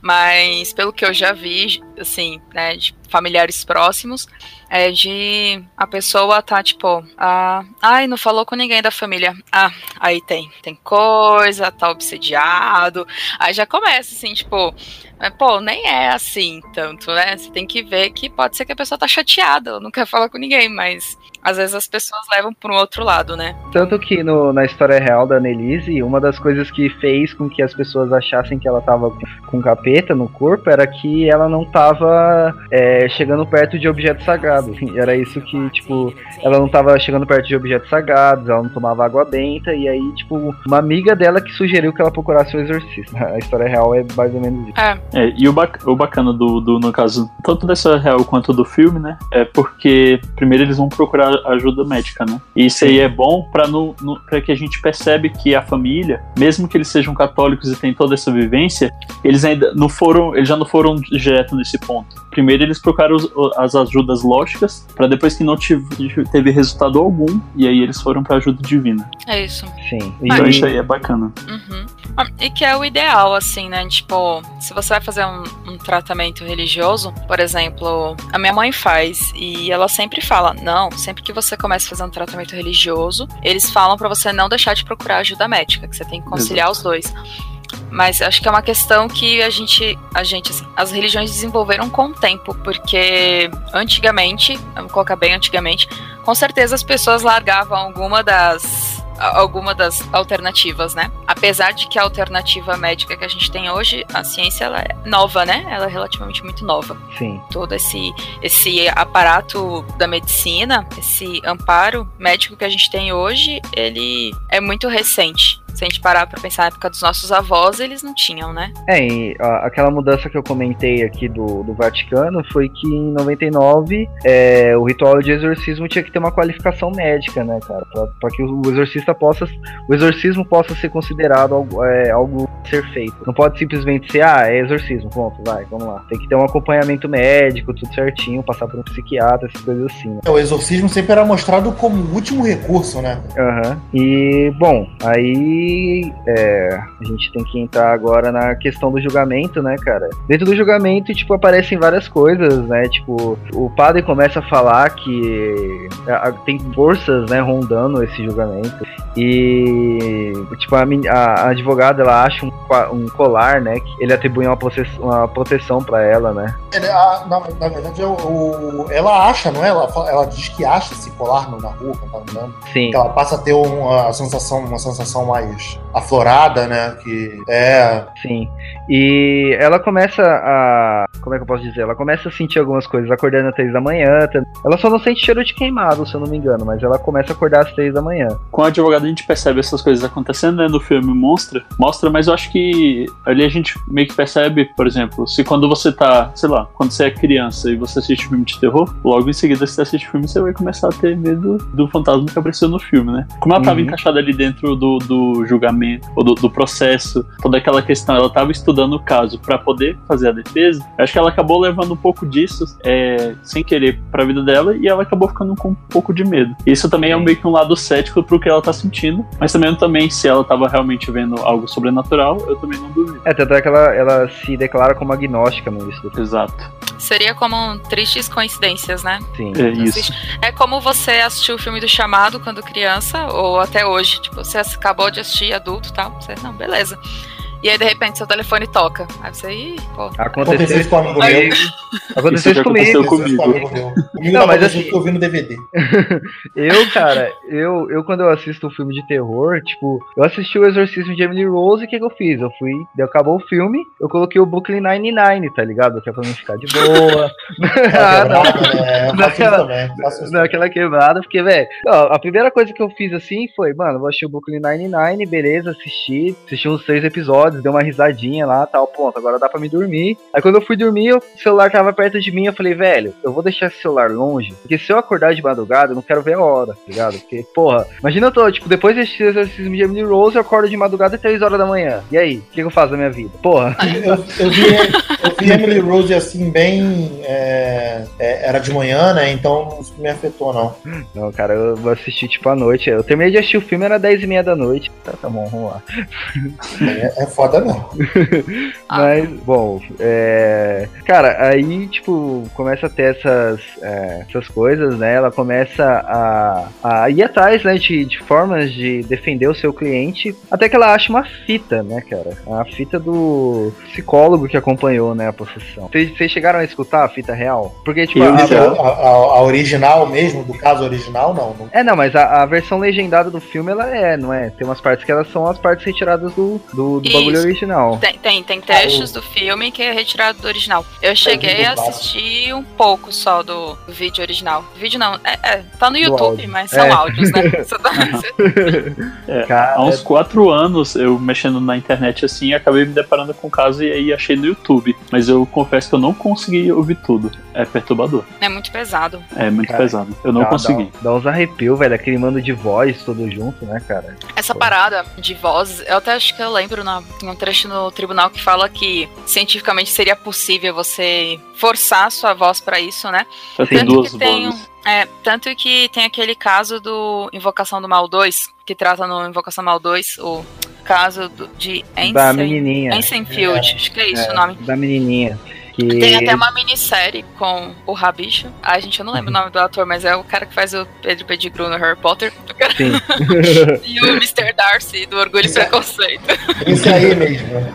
Mas pelo que eu já vi, assim, né, de familiares próximos, é de a pessoa tá tipo, ah, ai, não falou com ninguém da família. Ah, aí tem, tem coisa, tá obsediado. Aí já começa assim, tipo, pô, nem é assim tanto, né? Você tem que ver que pode ser que a pessoa tá chateada, ela não quer falar com ninguém, mas às vezes as pessoas levam para um outro lado, né? Tanto que no- na história real da Annelise, uma das coisas que fez com que as pessoas achassem que ela tava com capeta no corpo era que ela não tava é, chegando perto de objetos sagrados. Era isso que, tipo, ela não tava chegando perto de objetos sagrados, ela não tomava água benta, e aí, tipo, uma amiga dela que sugeriu que ela procurasse o exorcista. A história real é mais ou menos isso. É, É, e o, bac- o bacana do, do, no caso, tanto dessa real quanto do filme, né? É porque primeiro eles vão procurar ajuda médica, né? E isso aí é bom pra que a gente percebe que a família, mesmo que eles sejam católicos e tenham toda essa vivência, eles ainda não foram, eles já não foram direto nesse ponto. Primeiro eles procuraram os- as ajudas lógicas, pra depois que não tive, teve resultado algum, e aí eles foram pra ajuda divina. é isso. Sim. Então E- isso aí é bacana. Uhum. Ah, E que é o ideal, assim, né? Tipo, se você vai fazer um, um tratamento religioso, por exemplo, a minha mãe faz e ela sempre fala: não, sempre que você começa a fazer um tratamento religioso, eles falam pra você não deixar de procurar ajuda médica, que você tem que conciliar os dois. Mas acho que é uma questão que a gente, a gente, assim, as religiões desenvolveram com o tempo, porque antigamente, vamos colocar bem antigamente, com certeza as pessoas largavam alguma das alguma das alternativas, né? Apesar de que a alternativa médica que a gente tem hoje, a ciência ela é nova, né? Ela é relativamente muito nova. Sim. Todo esse, esse aparato da medicina, esse amparo médico que a gente tem hoje, ele é muito recente. Se a gente parar pra pensar na época dos nossos avós, eles não tinham, né? É, e a- aquela mudança que eu comentei aqui do, do Vaticano foi que em 99 é, o ritual de exorcismo tinha que ter uma qualificação médica, né, cara? Pra, pra que o exorcista possa. O exorcismo possa ser considerado algo, é, algo ser feito. Não pode simplesmente ser, ah, é exorcismo, ponto, vai, vamos lá. Tem que ter um acompanhamento médico, tudo certinho, passar por um psiquiatra, essas coisas assim, né? O exorcismo sempre era mostrado como último recurso, né? Aham. E, bom, aí é, a gente tem que entrar agora na questão do julgamento, né, cara? Dentro do julgamento, tipo, aparecem várias coisas, né? Tipo, o padre começa a falar que tem forças, né, rondando esse julgamento. E, tipo, a, a- advogada, ela acha um, um colar, né? Que ele atribui uma, process- uma proteção pra ela, né? Ele- a- na, na verdade, o, o- ela acha, não é? Ela, ela diz que acha esse colar na rua, tá andando. Sim. Que ela passa a ter uma sensação, uma sensação mais aflorada, né? Que é. Sim. E ela começa a. Como é que eu posso dizer? Ela começa a sentir algumas coisas, acordando às três da manhã. tá- Ela só não sente cheiro de queimado, se eu não me engano, mas ela começa a acordar às três da manhã. Com o advogado a gente percebe essas coisas acontecendo, né? No filme mostra, mostra, mas eu acho que ali a gente meio que percebe, por exemplo, se quando você tá, sei lá, quando você é criança e você assiste filme de terror, logo em seguida você assiste filme, você vai começar a ter medo do fantasma que apareceu no filme, né? Como ela tava Uhum. encaixada ali dentro do, do julgamento, ou do, do processo, toda aquela questão, ela tava estudando o caso pra poder fazer a defesa, acho que ela acabou levando um pouco disso, é, sem querer, pra vida dela, e ela acabou ficando com um pouco de medo. Isso também é meio que um lado cético pro que ela tá sentindo, mas também, também se ela tava realmente vendo algo sobrenatural, eu também não duvido. É, tanto é que ela, ela se declara como agnóstica no início. Exato. Seria como um tristes coincidências, né? Sim. É isso. É como você assistiu o filme do Chamado quando criança, ou até hoje. Tipo, você acabou de assistir adulto e tal. Não, beleza. E aí, de repente, seu telefone toca. Aí você, ih, pô. Aconteceu Aconteceu isso comigo. meu. Aconteceu Isso comigo. comigo. Comigo Não, mas assim- que eu vi no DVD. Eu, cara, eu, eu quando eu assisto um filme de terror, tipo, eu assisti o Exorcismo de Emily Rose e o que, que eu fiz? Eu fui, daí acabou o filme, eu coloquei o Brooklyn Nine-Nine, tá ligado? Que é pra mim ficar de boa. ah, não. É, eu faço isso Naquela- também. Naquela quebrada, porque, velho, a primeira coisa que eu fiz assim foi, mano, vou assistir o Brooklyn Nine-Nine, beleza, assisti, assisti uns três episódios, dei uma risadinha lá, tal, ponto, agora dá pra me dormir. Aí quando eu fui dormir, o celular tava perto de mim, eu falei, velho, eu vou deixar esse celular longe, porque se eu acordar de madrugada, eu não quero ver a hora, tá ligado? Porque, porra, imagina eu tô, tipo, depois desse exercício de Emily Rose, eu acordo de madrugada às 3 horas da manhã. E aí, o que, que eu faço da minha vida? Porra. Eu, eu vi, eu vi Emily Rose assim, bem. é, é, era de manhã, né? Então isso não me afetou, não. Não, cara, eu vou assistir, tipo, à noite. Eu terminei de assistir o filme, era 10 e meia da noite. Tá, tá bom, vamos lá. É, é foda, não. Ah. Mas, bom, é... Cara, aí, tipo, começa a ter essas, é, essas coisas, né? Ela começa a, a ir atrás, né, de, de formas de defender o seu cliente, até que ela acha uma fita, né, cara? A fita do psicólogo que acompanhou, né, a possessão. Vocês chegaram a escutar a fita real? Porque, tipo, a. A, a- a original mesmo, do caso original, não. não. É, não, mas a, a versão legendada do filme, ela é, não é? Tem umas partes que elas são as partes retiradas do, do, do Isso. Bagulho original. Tem, tem, tem trechos do filme que é retirado do original. Eu cheguei a assistir um pouco só do, do vídeo original. Vídeo não, é, é, tá no YouTube, mas são É. áudios, né? É, Cara, Há uns quatro anos, eu mexendo na internet assim, acabei me deparando com o caso e aí achei no YouTube. Mas eu confesso que eu não consegui ouvir tudo. É perturbador. é muito pesado. É muito Cara, pesado. Eu não dá, consegui. Dá, dá uns arrepios, velho, aquele mando de voz todo junto, né, cara? Essa parada de vozes, eu até acho que eu lembro na, um trecho no tribunal que fala que cientificamente seria possível você forçar a sua voz pra isso, né? Tem Tanto duas que tem um- É, tanto que tem aquele caso do Invocação do Mal 2, que trata no Invocação do Mal 2 o caso do- de da Ensign, menininha. Ensignfield, acho que é isso o nome. Da menininha. Que... Tem até uma minissérie com o Rabicho. Ai, gente, eu não lembro o nome do ator, mas é o cara que faz o Pedro Pettigrew no Harry Potter. Sim. E o Mr. Darcy do Orgulho e Preconceito. Esse aí mesmo. né?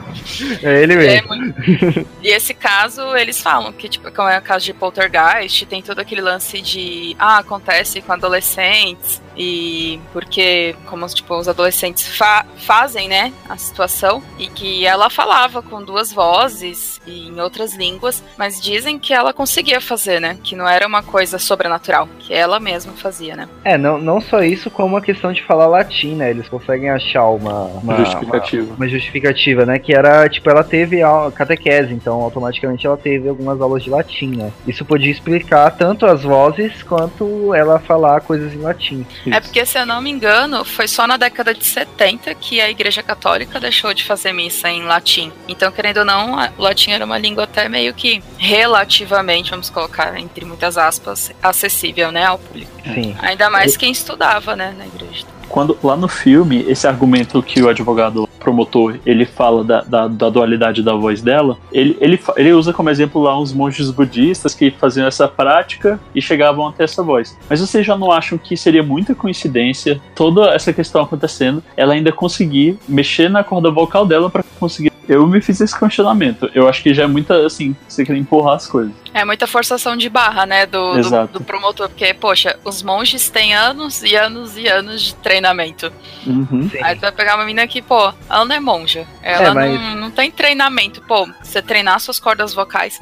É ele É mesmo. muito- E esse caso, eles falam que, tipo, como é o caso de Poltergeist, tem todo aquele lance de, ah, acontece com adolescentes, e porque, como, tipo, os adolescentes fa- fazem, né, a situação, e que ela falava com duas vozes e em outras línguas, mas dizem que ela conseguia fazer, né, que não era uma coisa sobrenatural, que ela mesma fazia, né. É, não, não só isso, como a questão de falar latim, né? Eles conseguem achar uma, uma, Justificativa. uma, uma justificativa, né? Que era, tipo, ela teve a catequese, então automaticamente ela teve algumas aulas de latim, né? Isso podia explicar tanto as vozes quanto ela falar coisas em latim. É porque, se eu não me engano, foi só na década de 70 que a Igreja Católica deixou de fazer missa em latim. Então, querendo ou não, a- o latim era uma língua até meio que relativamente, vamos colocar entre muitas aspas, acessível, né, ao público. Sim. Ainda mais quem estudava, né, na igreja. Quando lá no filme, esse argumento que o advogado promotor ele fala da, da, da dualidade da voz dela, ele, ele, ele usa como exemplo lá uns monges budistas que faziam essa prática e chegavam até essa voz. Mas vocês já não acham que seria muita coincidência toda essa questão acontecendo, ela ainda conseguir mexer na corda vocal dela para conseguir. Eu me fiz esse questionamento. Eu acho que já é muita, assim, você quer empurrar as coisas. É muita forçação de barra, né, do, do, do promotor, porque, poxa, os monges têm anos e anos e anos de treinamento. Uhum. Aí tu vai pegar uma menina que, pô, ela não é monja. Ela É, mas- não, não tem treinamento. Pô, você treinar suas cordas vocais.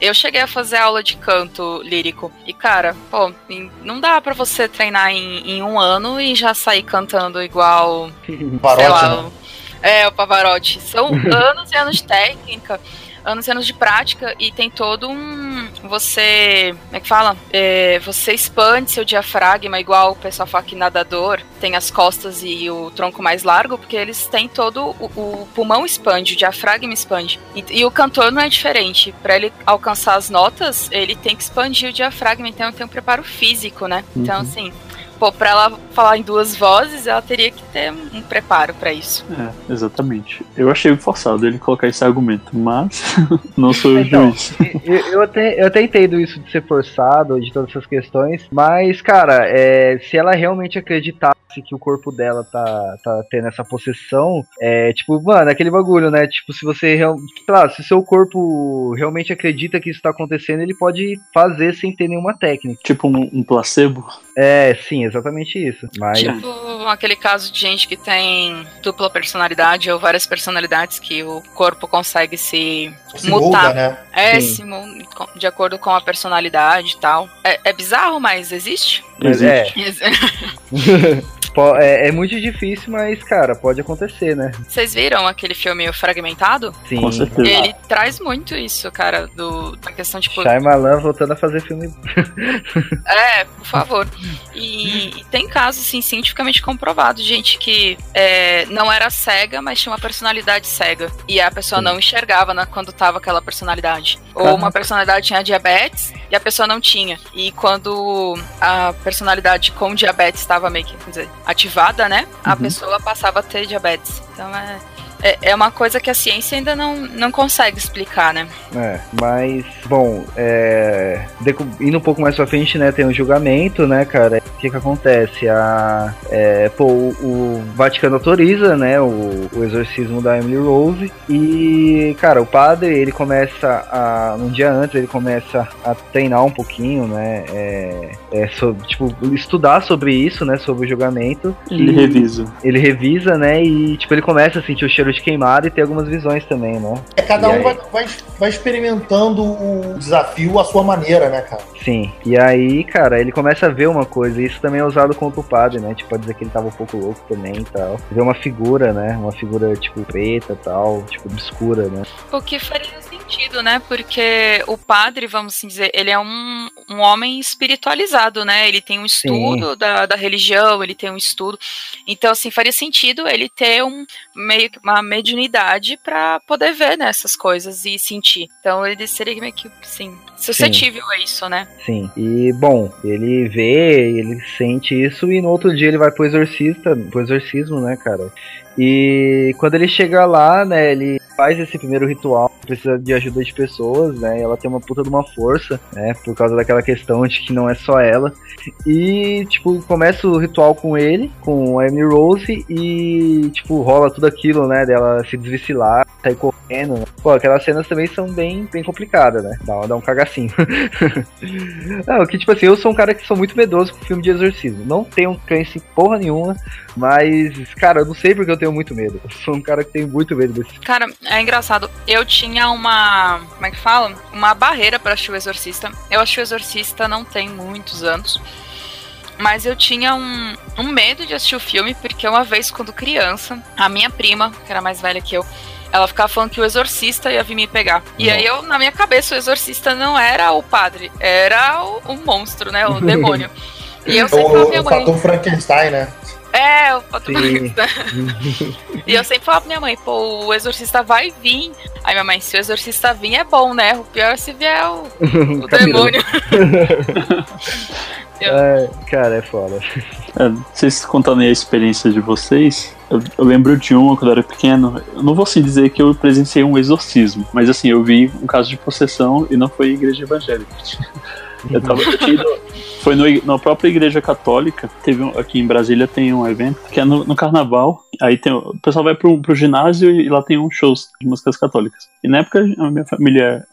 Eu cheguei a fazer aula de canto lírico. E, cara, pô, não dá pra você treinar em, em um ano e já sair cantando igual. sei Varote, lá. né? É, o Pavarotti. São anos e anos de técnica. Anos e anos de prática e tem todo um. Você. Como é que fala? É, você expande seu diafragma, igual o pessoal fala que nadador tem as costas e o tronco mais largo, porque eles têm todo. O, o pulmão expande, o diafragma expande. E, e o cantor não é diferente. Para ele alcançar as notas, ele tem que expandir o diafragma, então tem um preparo físico, né? Então, Uhum. assim. Pô, pra ela falar em duas vozes, ela teria que ter um preparo pra isso. É, exatamente. Eu achei forçado ele colocar esse argumento, mas não sou o Então, juiz. eu, eu até, eu até entendo isso de ser forçado, de todas essas questões, mas, cara, é, se ela realmente acreditasse que o corpo dela tá, tá tendo essa possessão, é tipo, mano, aquele bagulho, né? Tipo, se você lá, se seu corpo realmente acredita que isso tá acontecendo, ele pode fazer sem ter nenhuma técnica. Tipo um, um placebo. É, sim, exatamente isso. Mas. Tipo aquele caso de gente que tem dupla personalidade ou várias personalidades que o corpo consegue se Se mutar. muda, né? É, Sim. se de acordo com a personalidade e tal. É, é bizarro, mas existe. Mas é, Existe. é, é muito difícil, mas, cara, pode acontecer, né? Vocês viram aquele filme Fragmentado? Sim. Com certeza. Ele traz muito isso, cara, do, da questão, tipo, Shyamalan voltando a fazer filme. É, por favor. E, e tem casos, assim, cientificamente comprovados, de gente que é, não era cega, mas tinha uma personalidade cega. E a pessoa Sim. não enxergava né, quando tava aquela personalidade. Ou Caraca. uma personalidade tinha diabetes e a pessoa não tinha. E quando a personalidade com diabetes estava meio que, quer dizer, ativada, né? A Uhum. pessoa passava a ter diabetes. Então é. É, é uma coisa que a ciência ainda não, não consegue explicar, né? É, mas, bom, é, indo um pouco mais pra frente, né, tem um julgamento, né, cara, o que que acontece? A, é, pô, o, o Vaticano autoriza, né, o, o exorcismo da Emily Rose e, cara, o padre, ele começa a, um dia antes, ele começa a treinar um pouquinho, né, é, é, sobre, tipo, estudar sobre isso, né, sobre o julgamento. Ele e revisa. Ele revisa, né, e, tipo, ele começa a sentir o cheiro de queimado e ter algumas visões também, né. É, cada E um aí? vai, vai, vai experimentando o desafio à sua maneira, né, cara? Sim, e aí, cara, ele começa a ver uma coisa, e isso também é usado contra o padre, né? Tipo, pode dizer que ele tava um pouco louco também e tal. Vê uma figura, né? Uma figura, tipo, preta e tal, tipo, obscura, né? O que faria sentido, né? Porque o padre, vamos assim dizer, ele é um, um homem espiritualizado, né? Ele tem um estudo da, da religião, ele tem um estudo. Então, assim, faria sentido ele ter um meio uma mediunidade para poder ver nessas coisas e sentir. Então, ele seria meio que, sim, suscetível a isso, né? Sim. E, bom, ele vê, ele sente isso, e no outro dia ele vai pro exorcista, pro exorcismo, né, cara? E quando ele chega lá, né, ele faz esse primeiro ritual, precisa de ajuda de pessoas, né? E ela tem uma puta de uma força, né? Por causa daquela questão de que não é só ela. E, tipo, começa o ritual com ele, com a Amy Rose, e, tipo, rola tudo aquilo, né? Dela se desvicilar, sair correndo. Né? Pô, aquelas cenas também são bem, bem complicadas, né? Dá, dá um cagacinho. não, que, tipo assim, eu sou um cara que sou muito medroso com filme de exorcismo. Não tenho crença em porra nenhuma, mas, cara, eu não sei porque eu tenho muito medo. Eu sou um cara que tem muito medo desse Cara, é engraçado. Eu tinha uma. Como é que fala? Uma barreira para assistir o Exorcista. Eu assisti o Exorcista não tem muitos anos. Mas eu tinha um, um medo de assistir o filme, porque uma vez, quando criança, a minha prima, que era mais velha que eu, ela ficava falando que o exorcista ia vir me pegar. E aí eu, na minha cabeça, o exorcista não era o padre, era o, o monstro, né? O demônio. E eu sempre o, minha mãe. O fator Frankenstein, né? É, o fator Frankenstein. e eu sempre falava pra minha mãe, pô, o exorcista vai vir. Aí minha mãe, se o exorcista vir é bom, né? O pior é se vier o, o demônio. É, cara, é foda. É, vocês contando aí a experiência de vocês, eu, eu, lembro de uma quando eu era pequeno. Eu não vou assim dizer que eu presenciei um exorcismo, mas assim, eu vi um caso de possessão e não foi igreja evangélica. Eu tava ido, foi no, na própria igreja católica, teve um, aqui em Brasília tem um evento que é no, no carnaval, aí tem, o pessoal vai pro, pro ginásio e lá tem um shows de músicas católicas. E na época a minha família,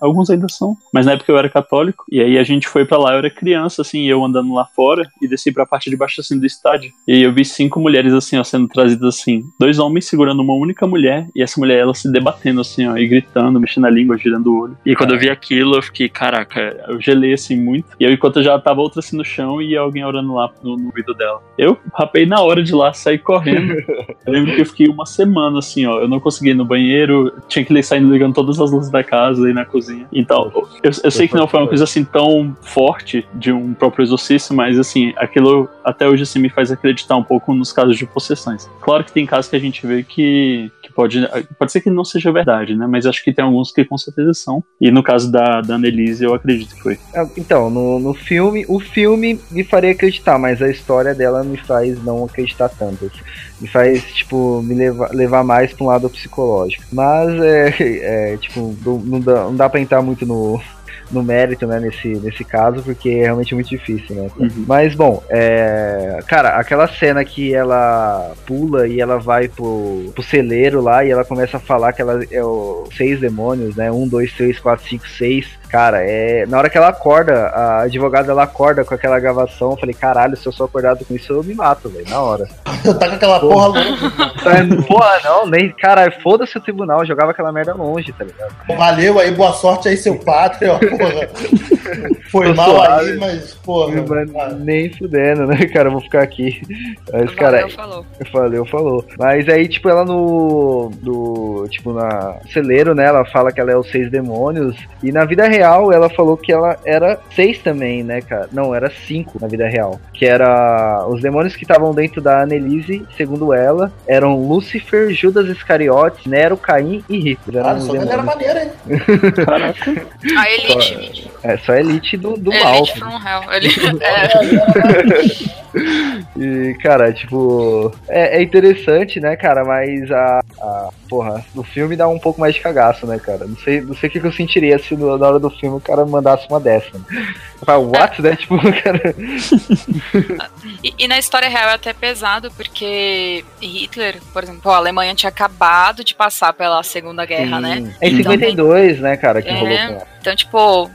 alguns ainda são, mas na época eu era católico, e aí a gente foi para lá, eu era criança, assim, eu andando lá fora, e desci pra parte de baixo, assim, do estádio, e eu vi cinco mulheres, assim, ó, sendo trazidas, assim, dois homens segurando uma única mulher, e essa mulher, ela se debatendo, assim, ó, e gritando, mexendo a língua, girando o olho. E quando eu vi aquilo, eu fiquei, caraca, eu gelei, assim, muito, e eu, enquanto eu já tava outra, assim, no chão, e alguém orando lá no, no ouvido dela. Eu rapei na hora de lá, saí correndo. eu lembro que eu fiquei uma semana, assim, ó, eu não conseguia ir no banheiro, tinha que saindo ligando todas as luzes da casa e na cozinha. Então, eu, eu sei que não foi uma coisa assim tão forte de um próprio exorcista, mas assim, aquilo até hoje assim me faz acreditar um pouco nos casos de possessões. Claro que tem casos que a gente vê que pode, pode ser que não seja verdade, né? Mas acho que tem alguns que com certeza são. E no caso da, da Annelise, eu acredito que foi. É, então, no, no filme, o filme me faria acreditar, mas a história dela me faz não acreditar tanto me faz, tipo, me levar, levar mais pra um lado psicológico. Mas é, é tipo, não dá, não dá pra entrar muito no, no mérito, né, nesse, nesse caso, porque é realmente muito difícil, né? Uhum. Mas, bom, é... cara, aquela cena que ela pula e ela vai pro, pro celeiro lá e ela começa a falar que ela é o seis demônios, né? Um, dois, três, quatro, cinco, seis. Cara, é. Na hora que ela acorda, a advogada ela acorda com aquela gravação. Eu falei, caralho, se eu sou acordado com isso, eu me mato, velho, na hora. tá com aquela porra, longe. Tá, porra, não, nem. Cara, foda-se o tribunal, jogava aquela merda longe, tá ligado? Valeu aí, boa sorte aí, seu pátrio, porra. Foi mal suave, aí, mas, porra. Mas nem fudendo, né, cara? Eu vou ficar aqui. Mas, cara. Valeu, falou. Valeu, falou. Mas aí, tipo, ela no. no tipo, na celeiro, né? Ela fala que ela é os seis demônios. E na vida real ela falou que ela era seis também, né, cara? Não, era cinco na vida real. Que era. Os demônios que estavam dentro da Annelise, segundo ela, eram Lúcifer, Judas Iscariotes, Nero, Caim e Hitler. Ah, só galera maneira, hein? Caraca. A elite. Só, é, só a elite do, do elite mal. Elite, é. E, cara, tipo, é, é, interessante, né, cara, mas a, a, porra, no filme dá um pouco mais de cagaço, né, cara? Não sei, não sei o que eu sentiria se na hora do filme o cara mandasse uma dessa. Né? What, né? Tipo, cara. e, e, na história real é até pesado, porque Hitler, por exemplo, a Alemanha tinha acabado de passar pela Segunda Guerra, Sim. né? É em 52, então, né, cara, que é, rolou Então, tipo,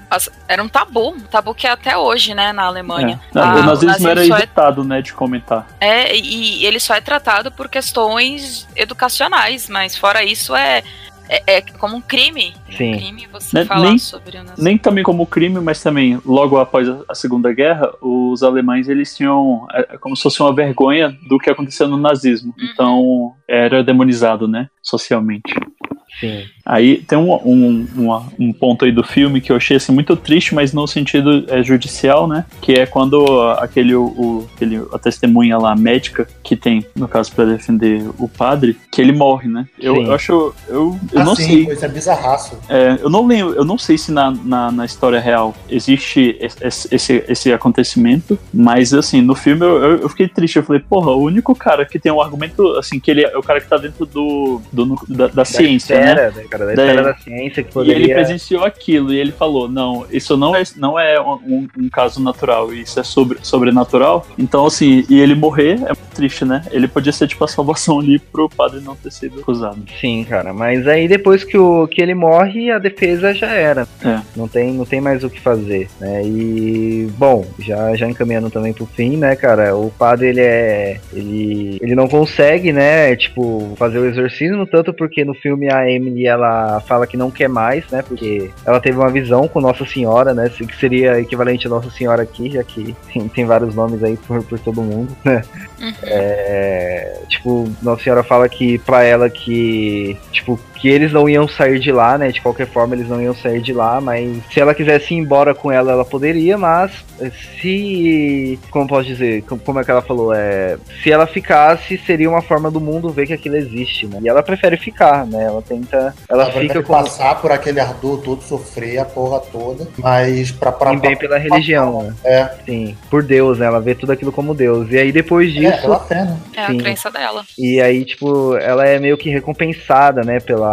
era um tabu, um tabu que é até hoje, né, na Alemanha. É. o nazismo era evitado, é... né, de comentar. É, e ele só é tratado por questões educacionais, mas fora isso é é, é, como um crime. Sim. Um crime você nem, falar sobre o nazismo. Nem também como crime, mas também, logo após a Segunda Guerra, os alemães eles tinham é, como se fosse uma vergonha do que aconteceu no nazismo. Uhum. Então, era demonizado, né, socialmente. Sim. Aí tem um, um, uma- um ponto aí do filme que eu achei assim, muito triste, mas no sentido é, judicial, né? Que é quando aquele, o, o- aquele, a testemunha lá, médica, que tem, no caso, pra defender o padre, que ele morre, né? Eu, eu acho. Eu, eu Ah, não sim, sei. Isso é bizarraço. É, eu não lembro, eu não sei se na, na, na história real existe esse, esse, esse acontecimento, mas assim, no filme eu, eu, eu fiquei triste. Eu falei, porra, o único cara que tem um argumento, assim, que ele é o cara que tá dentro do, do nu- da, da ciência, né? né, cara? Da Da- esfera da ciência que E ele poderia. presenciou aquilo e ele falou: não, isso não é, não é um, um caso natural, isso é sobre, sobrenatural. Então, assim, e ele morrer é triste, né? Ele podia ser tipo a salvação ali pro padre não ter sido acusado. Sim, cara. Mas aí depois que, o, que ele morre, a defesa já era. É. Não tem, não tem mais o que fazer, né? E bom, já, já encaminhando também pro fim, né, cara? O padre ele é, ele, ele não consegue, né? Tipo fazer o exorcismo tanto porque no filme a Emily ela fala que não quer mais, né? Porque ela teve uma visão com Nossa Senhora, né? Que seria equivalente a Nossa Senhora aqui, já que tem, tem vários nomes aí por, por todo mundo, né? Uhum. É, tipo, Nossa Senhora fala que pra ela que, tipo, que eles não iam sair de lá, né? De qualquer forma, eles não iam sair de lá, mas se ela quisesse ir embora com ela, ela poderia, mas se. Como posso dizer? Com- Como é que ela falou? É, se ela ficasse, seria uma forma do mundo ver que aquilo existe, né? E ela prefere ficar, né? Ela tenta. Ela, Ela fica com. passar por aquele ardor todo, sofrer a porra toda, mas pra... pra, em bem pela religião, né? É, Sim, por Deus, né? Ela vê tudo aquilo como Deus. E aí depois disso. é, pela fé, né? É Sim. a crença dela. E aí, tipo, ela é meio que recompensada, né, pela,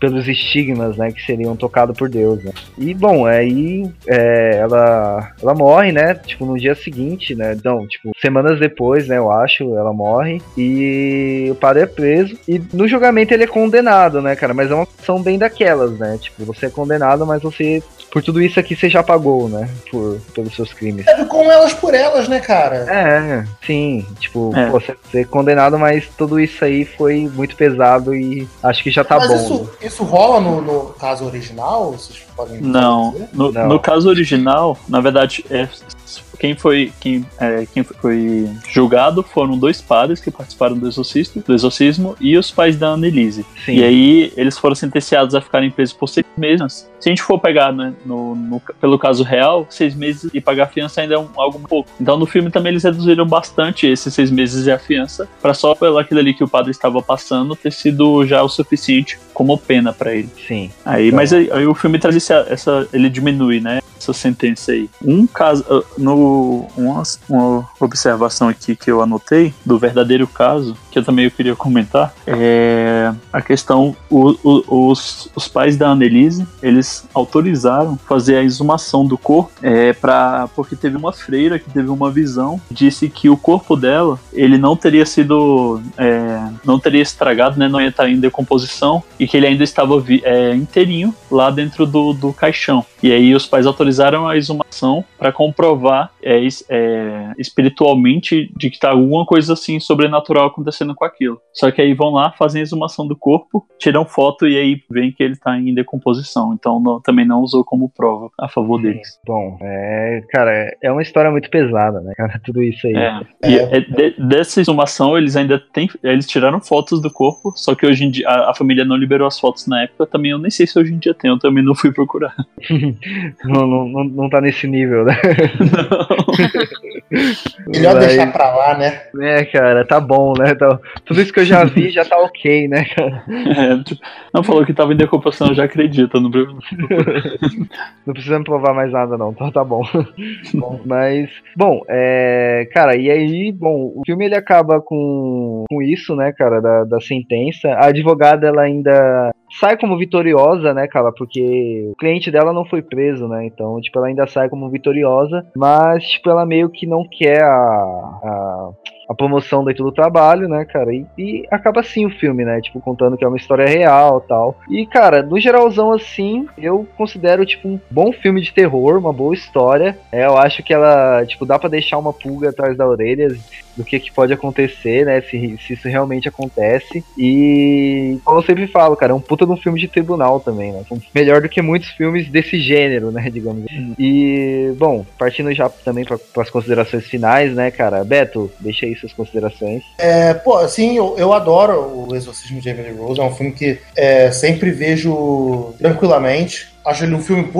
pelos estigmas, né, que seriam tocados por Deus, né. E, bom, aí é, ela, ela morre, né, tipo, no dia seguinte, né, não, tipo, semanas depois, né, eu acho, ela morre e o padre é preso e no julgamento ele é condenado, né, cara, mas é uma ação bem daquelas, né, tipo, você é condenado, mas você, por tudo isso aqui, você já pagou, né, por, pelos seus crimes. É com elas por elas, né, cara? É, sim. Tipo, É. pô, você ser condenado, mas tudo isso aí foi muito pesado e acho que já tá Mas bom. isso, isso rola no, no caso original? Vocês podem Não, no, Não. no caso original, na verdade, é, quem foi quem, é, quem foi julgado foram dois padres que participaram do exorcismo, do exorcismo e os pais da Annelise. Sim. E aí eles foram sentenciados a ficarem presos por seis meses. Se a gente for pegar né, no, no- pelo caso real, seis meses e pagar a fiança ainda é um, algo pouco. Então no filme também eles reduziram bastante esses seis meses e a fiança, para só pelo aquilo ali que o padre estava passando ter sido já o suficiente como pena para ele. Sim. Aí, Então. mas aí, aí o filme traz esse, essa, ele diminui, né? Essa sentença aí. Um caso, ah, no uma, uma observação aqui que eu anotei do verdadeiro caso, que eu também queria comentar, é a questão o, o- os, os pais da Annelise, eles autorizaram fazer a exumação do corpo, é para porque teve uma freira que teve uma visão, disse que o corpo dela ele não teria sido é, não teria estragado, né? Não ia estar em decomposição e que ele ainda estava é, inteirinho lá dentro do, do caixão. E aí os pais autorizaram a exumação para comprovar é, é, espiritualmente de que tá alguma coisa assim sobrenatural acontecendo com aquilo. Só que aí vão lá, fazem a exumação do corpo, tiram foto e aí veem que ele tá em decomposição. Então não- também não usou como prova a favor deles. Bom, é, cara, é- é uma história muito pesada, né, cara? Tudo isso aí. É. E é de- dessa exumação, eles ainda têm. Eles tiraram fotos do corpo, só que hoje em dia a, a família não liberou as fotos na época. Também eu nem sei se hoje em dia tem, eu também não fui procurar. Não, não, não, não tá nesse nível, né? Melhor Mas- deixar pra lá, né? É, cara, tá bom, né? Tá- tudo isso que eu já vi já tá ok, né, cara? É, tipo, não falou que tava em decomposição, eu já acredito. Não... Não precisa me provar mais nada, não. Então tá bom. Mas, bom, é. Cara, e aí, bom, o filme ele acaba com, com isso, né, cara, da, da sentença. A advogada, ela ainda sai como vitoriosa, né, cara, porque o cliente dela não foi preso, né? Então, tipo, ela ainda sai como vitoriosa, mas, tipo, ela meio que não quer a. a a promoção dentro do trabalho, né, cara? E, e acaba assim o filme, né? Tipo, contando que é uma história real tal. E, cara, no geralzão, assim, eu considero, tipo, um bom filme de terror, uma boa história. É, eu acho que ela, tipo, dá pra deixar uma pulga atrás da orelha. Do que, que pode acontecer, né? Se, se isso realmente acontece. E, como eu sempre falo, cara, é um puta de um filme de tribunal também, né? Melhor do que muitos filmes desse gênero, né? Digamos assim. E, bom, partindo já também para as considerações finais, né, cara? Beto, deixa aí suas considerações. É, pô, assim, eu, eu adoro o Exorcismo de Emily Rose. É um filme que é, sempre vejo tranquilamente. Acho ele um filme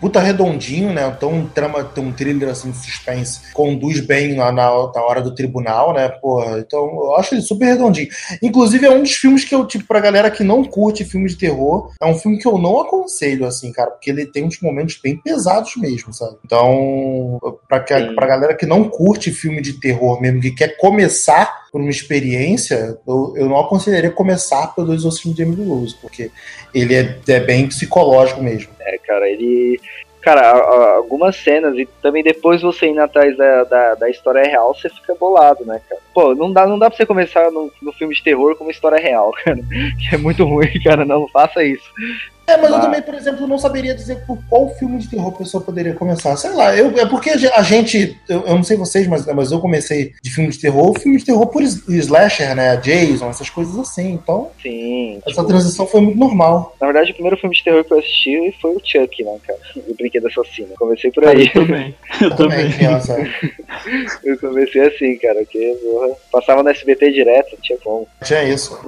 puta, redondinho, né? Então um trama, um thriller assim de suspense, conduz bem na, na, hora do tribunal, né? Porra, então eu acho ele super redondinho. Inclusive é um dos filmes que eu, tipo, pra galera que não curte filme de terror, é um filme que eu não aconselho, assim, cara, porque ele tem uns momentos bem pesados mesmo, sabe? Então, pra, que, pra galera que não curte filme de terror mesmo, que quer começar por uma experiência, eu, eu não aconselharia começar pelo Exorcismo de Emily Rose, porque ele é, é bem psicológico mesmo. É, cara, ele cara, algumas cenas e também depois você indo atrás da, da, da, história real, você fica bolado, né, cara? Pô, não dá, não dá pra você começar no, no filme de terror com uma história real, cara. Que é muito ruim, cara, não faça isso. É, mas eu também, por exemplo, não saberia dizer por qual filme de terror a pessoa poderia começar. Sei lá, eu, é porque a gente, eu, eu, não sei vocês, mas, mas eu comecei de filme de terror, filme de terror por slasher, né? Jason, essas coisas assim. Então, Sim, essa tipo, transição foi muito normal. Na verdade, o primeiro filme de terror que eu assisti foi o Chuck, né, cara? O Brinquedo Assassino. Comecei por aí. Eu também. Eu, também, criança. eu comecei assim, cara, que porra, passava no SBT direto, não tinha como. Tinha isso.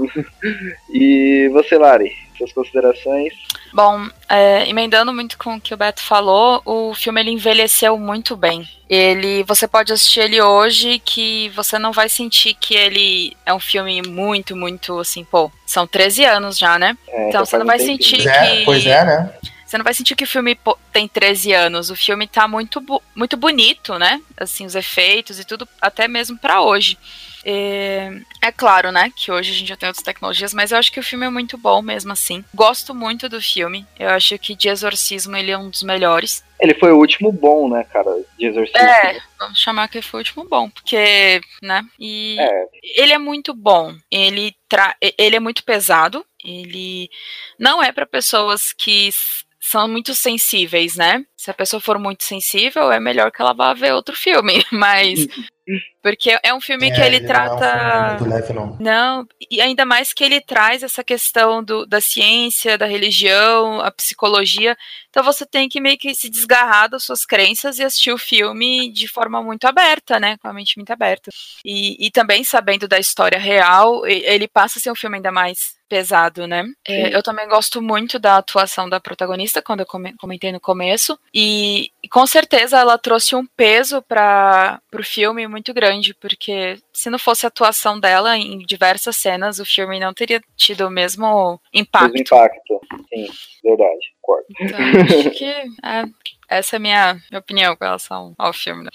e você, Lari? Suas considerações. Bom, é, emendando muito com o que o Beto falou, o filme ele envelheceu muito bem. Ele, você pode assistir ele hoje que você não vai sentir que ele é um filme muito, muito assim, pô, são 13 anos já, né? É, então você não vai sentir é, que Pois é, né? Você não vai sentir que o filme tem 13 anos. O filme tá muito, muito bonito, né? Assim, os efeitos e tudo, até mesmo para hoje. É, é, claro, né, que hoje a gente já tem outras tecnologias, mas eu acho que o filme é muito bom mesmo assim. Gosto muito do filme. Eu acho que de Exorcismo ele é um dos melhores. Ele foi o último bom, né, cara, de Exorcismo. É, vamos chamar que foi o último bom, porque, né, e é. ele é muito bom. Ele, tra ele é muito pesado. Ele não é para pessoas que são muito sensíveis, né? Se a pessoa for muito sensível, é melhor que ela vá ver outro filme, mas porque é um filme É, que ele, ele trata Não, é um leve, não. não, e ainda mais que ele traz essa questão do, da ciência, da religião, a psicologia. Então você tem que meio que se desgarrar das suas crenças e assistir o filme de forma muito aberta, né? Com a mente muito aberta. E, e também sabendo da história real, ele passa a ser um filme ainda mais pesado, né? É, eu também gosto muito da atuação da protagonista, quando eu come- comentei no começo. E, com certeza ela trouxe um peso para o filme muito grande, porque se não fosse a atuação dela em diversas cenas, o filme não teria tido o mesmo impacto. um impacto. Sim, verdade, concordo. Então, acho que é, essa é a minha, minha opinião com relação ao filme. né?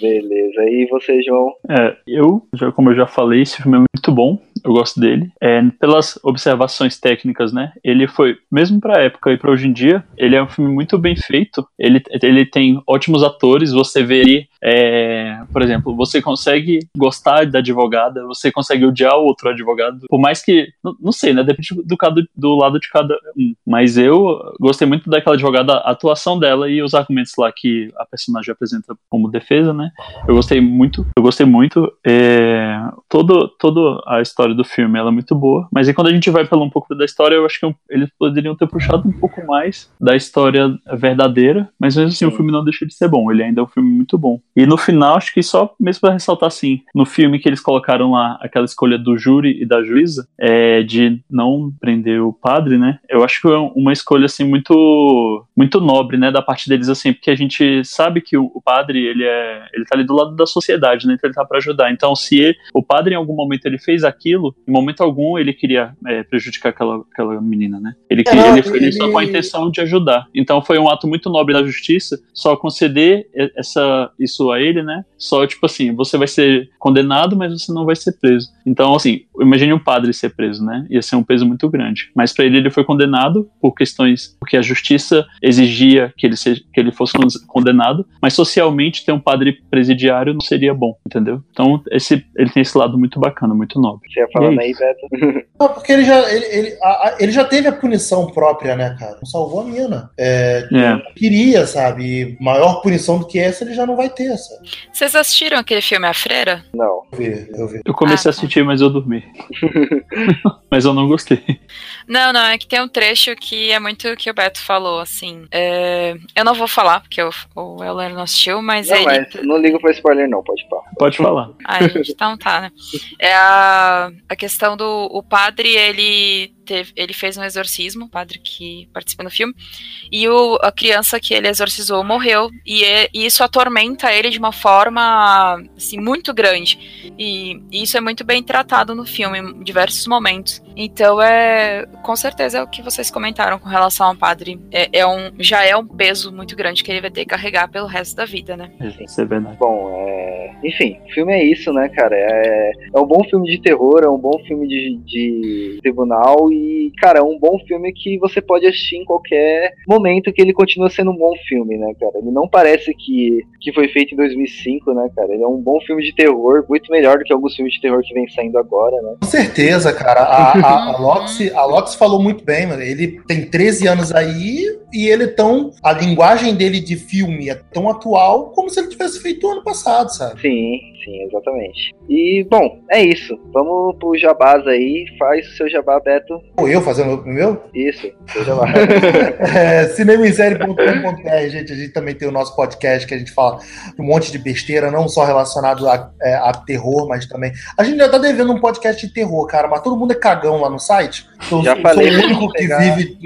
Beleza. E você, João? É, eu, já, como eu já falei, esse filme é muito bom. Eu gosto dele. É, pelas observações técnicas, né? Ele foi, mesmo pra época e pra hoje em dia, ele é um filme muito bem feito. Ele, ele tem ótimos atores. Você vê ele, é, por exemplo, você consegue gostar da advogada, você consegue odiar o outro advogado. Por mais que, não, não sei, né? Depende do, do, do lado de cada um. Mas eu gostei muito daquela advogada, a atuação dela e os argumentos lá que a personagem apresenta como defesa, né? Eu gostei muito, eu gostei muito. É, todo, toda a história do filme ela é muito boa, mas aí quando a gente vai pelo um pouco da história, eu acho que eles poderiam ter puxado um pouco mais da história verdadeira, mas mesmo assim o Sim. filme não deixa de ser bom, ele ainda é um filme muito bom. E no final, acho que só mesmo pra ressaltar assim, no filme que eles colocaram lá aquela escolha do júri e da juíza, é, de não prender o padre, né? Eu acho que é uma escolha assim muito muito nobre, né, da parte deles assim, porque a gente sabe que o, o padre, ele é ele tá ali do lado da sociedade, né? Então ele tá para ajudar. Então se ele- o padre em algum momento ele fez aquilo, em momento algum ele queria é, prejudicar aquela, aquela menina, né? Ele, É, queria, não, ele foi ali só com a ele- intenção de ajudar. Então foi um ato muito nobre da justiça só conceder e- essa isso a ele, né? Só tipo assim, você vai ser condenado, mas você não vai ser preso. Então assim, imagine um padre ser preso, né? Ia ser um peso muito grande. Mas para ele, ele foi condenado por questões, porque a justiça exigia que ele, seja, que ele fosse condenado, mas socialmente ter um padre presidiário não seria bom, entendeu? Então, esse, ele tem esse lado muito bacana, muito nobre. Ia falando aí, Beto? Não, porque ele já, ele, ele, a, a, ele já teve a punição própria, né, cara? Não salvou a mina. É, é. Queria, sabe? Maior punição do que essa, ele já não vai ter, sabe? Vocês assistiram aquele filme A Freira? Não. Eu vi, eu vi. Eu comecei ah, a tá. assistir, mas eu dormi. mas eu não gostei. Não, não, é que tem um trecho que é muito o que o Beto falou, assim. É, eu não vou falar, porque o, o Euler não assistiu, mas não, ele. Mas não ligo pra spoiler, não, pode falar. Pode falar. Ah, gente, então tá, né? É a, a questão do o padre, ele teve, ele fez um exorcismo, o padre que participa no filme, e o, a criança que ele exorcizou morreu, e, é, e, isso atormenta ele de uma forma assim, muito grande. E, e, isso é muito bem tratado no filme, em diversos momentos. Então é com certeza é o que vocês comentaram com relação ao padre. É, é um, já é um peso muito grande que ele vai ter que carregar pelo resto da vida, né? Isso é verdade. Bom, é... enfim, o filme é isso, né, cara? É, é um bom filme de terror, é um bom filme de, de tribunal e, cara, é um bom filme que você pode assistir em qualquer momento que ele continua sendo um bom filme, né, cara? Ele não parece que, que foi feito em 2005, né, cara? Ele é um bom filme de terror, muito melhor do que alguns filmes de terror que vem saindo agora, né? Com certeza, cara. A, a, a, Loxi, a Loxi falou muito bem, mano. Ele tem 13 anos aí e ele tão. A linguagem dele de filme é tão atual como se ele tivesse feito ano passado, sabe? Sim, sim, exatamente. E, bom, é isso. Vamos pro jabás aí. Faz o seu jabá, Beto. Eu fazendo o meu? Isso, seu jabá. é, cinemasérie.com.br, gente. A gente também tem o nosso podcast que a gente fala um monte de besteira, não só relacionado a, é, a terror, mas também. A gente já tá devendo um podcast de terror, cara, mas todo mundo é cagão lá no site. Eu, já falei sou o único que vive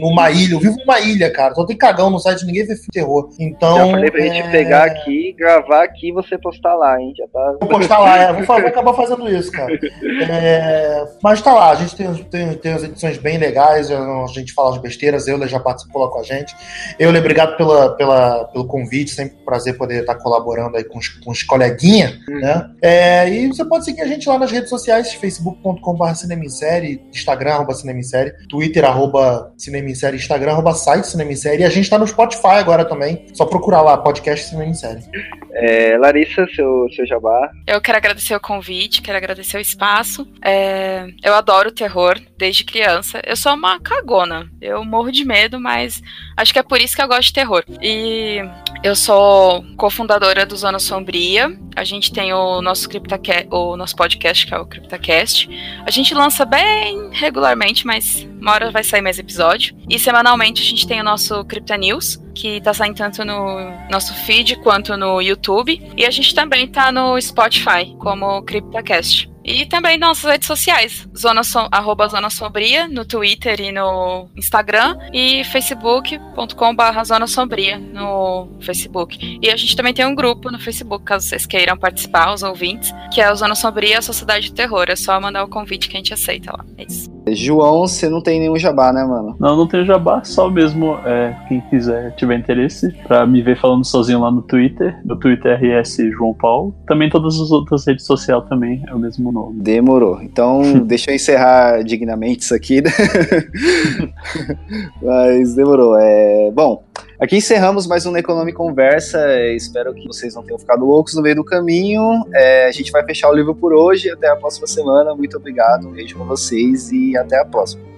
numa ilha. Eu vivo numa ilha, cara. Só tem cagão no site, ninguém vê terror. Então. Já falei pra é... gente pegar aqui, gravar aqui e você postar lá, hein? Já tá. Vou postar lá, é. Vou, vou acabar fazendo isso, cara. É... Mas tá lá, a gente tem, tem, tem as edições bem legais, a gente fala de besteiras, Euler já participou lá com a gente. Euler, obrigado pela, pela, pelo convite, sempre um prazer poder estar colaborando aí com os, com os coleguinhas, né? É, e você pode seguir a gente lá nas redes sociais, facebook.com.br cinemissérie, Instagram, arroba cinemissérie, Twitter, arroba cinemissérie, Instagram, arroba site cinemissérie, e a gente tá no Spotify agora também, só procurar lá, podcast cinemissérie. É, Larissa, seu, seu jabá. Eu quero agradecer o convite, quero agradecer o espaço. É, eu adoro terror desde criança. Eu sou uma cagona. Eu morro de medo, mas acho que é por isso que eu gosto de terror. E eu sou cofundadora do Zona Sombria. A gente tem o nosso, o nosso podcast, que é o CryptaCast. A gente lança bem regularmente, mas uma hora vai sair mais episódio. E semanalmente a gente tem o nosso Crypta News, que tá saindo tanto no nosso feed quanto no YouTube. E a gente também tá no Spotify, como CryptaCast. E também nossas redes sociais, zona so, arroba Zona Sombria, no Twitter e no Instagram, e facebook.com.br Zona Sombria no Facebook. E a gente também tem um grupo no Facebook, caso vocês queiram participar, os ouvintes, que é o Zona Sombria Sociedade de Terror. É só mandar o convite que a gente aceita lá. É isso. João, você não tem nenhum jabá, né, mano? Não, não tenho jabá, só mesmo é, quem quiser, tiver interesse, pra me ver falando sozinho lá no Twitter. Meu Twitter é RS João Paulo. Também todas as outras redes sociais também é o mesmo nome. Demorou. Então, deixa eu encerrar dignamente isso aqui. Né? Mas demorou. É... Bom, Aqui encerramos mais um Economy Conversa. Espero que vocês não tenham ficado loucos no meio do caminho. É, a gente vai fechar o livro por hoje. Até a próxima semana. Muito obrigado. Um beijo pra vocês e até a próxima.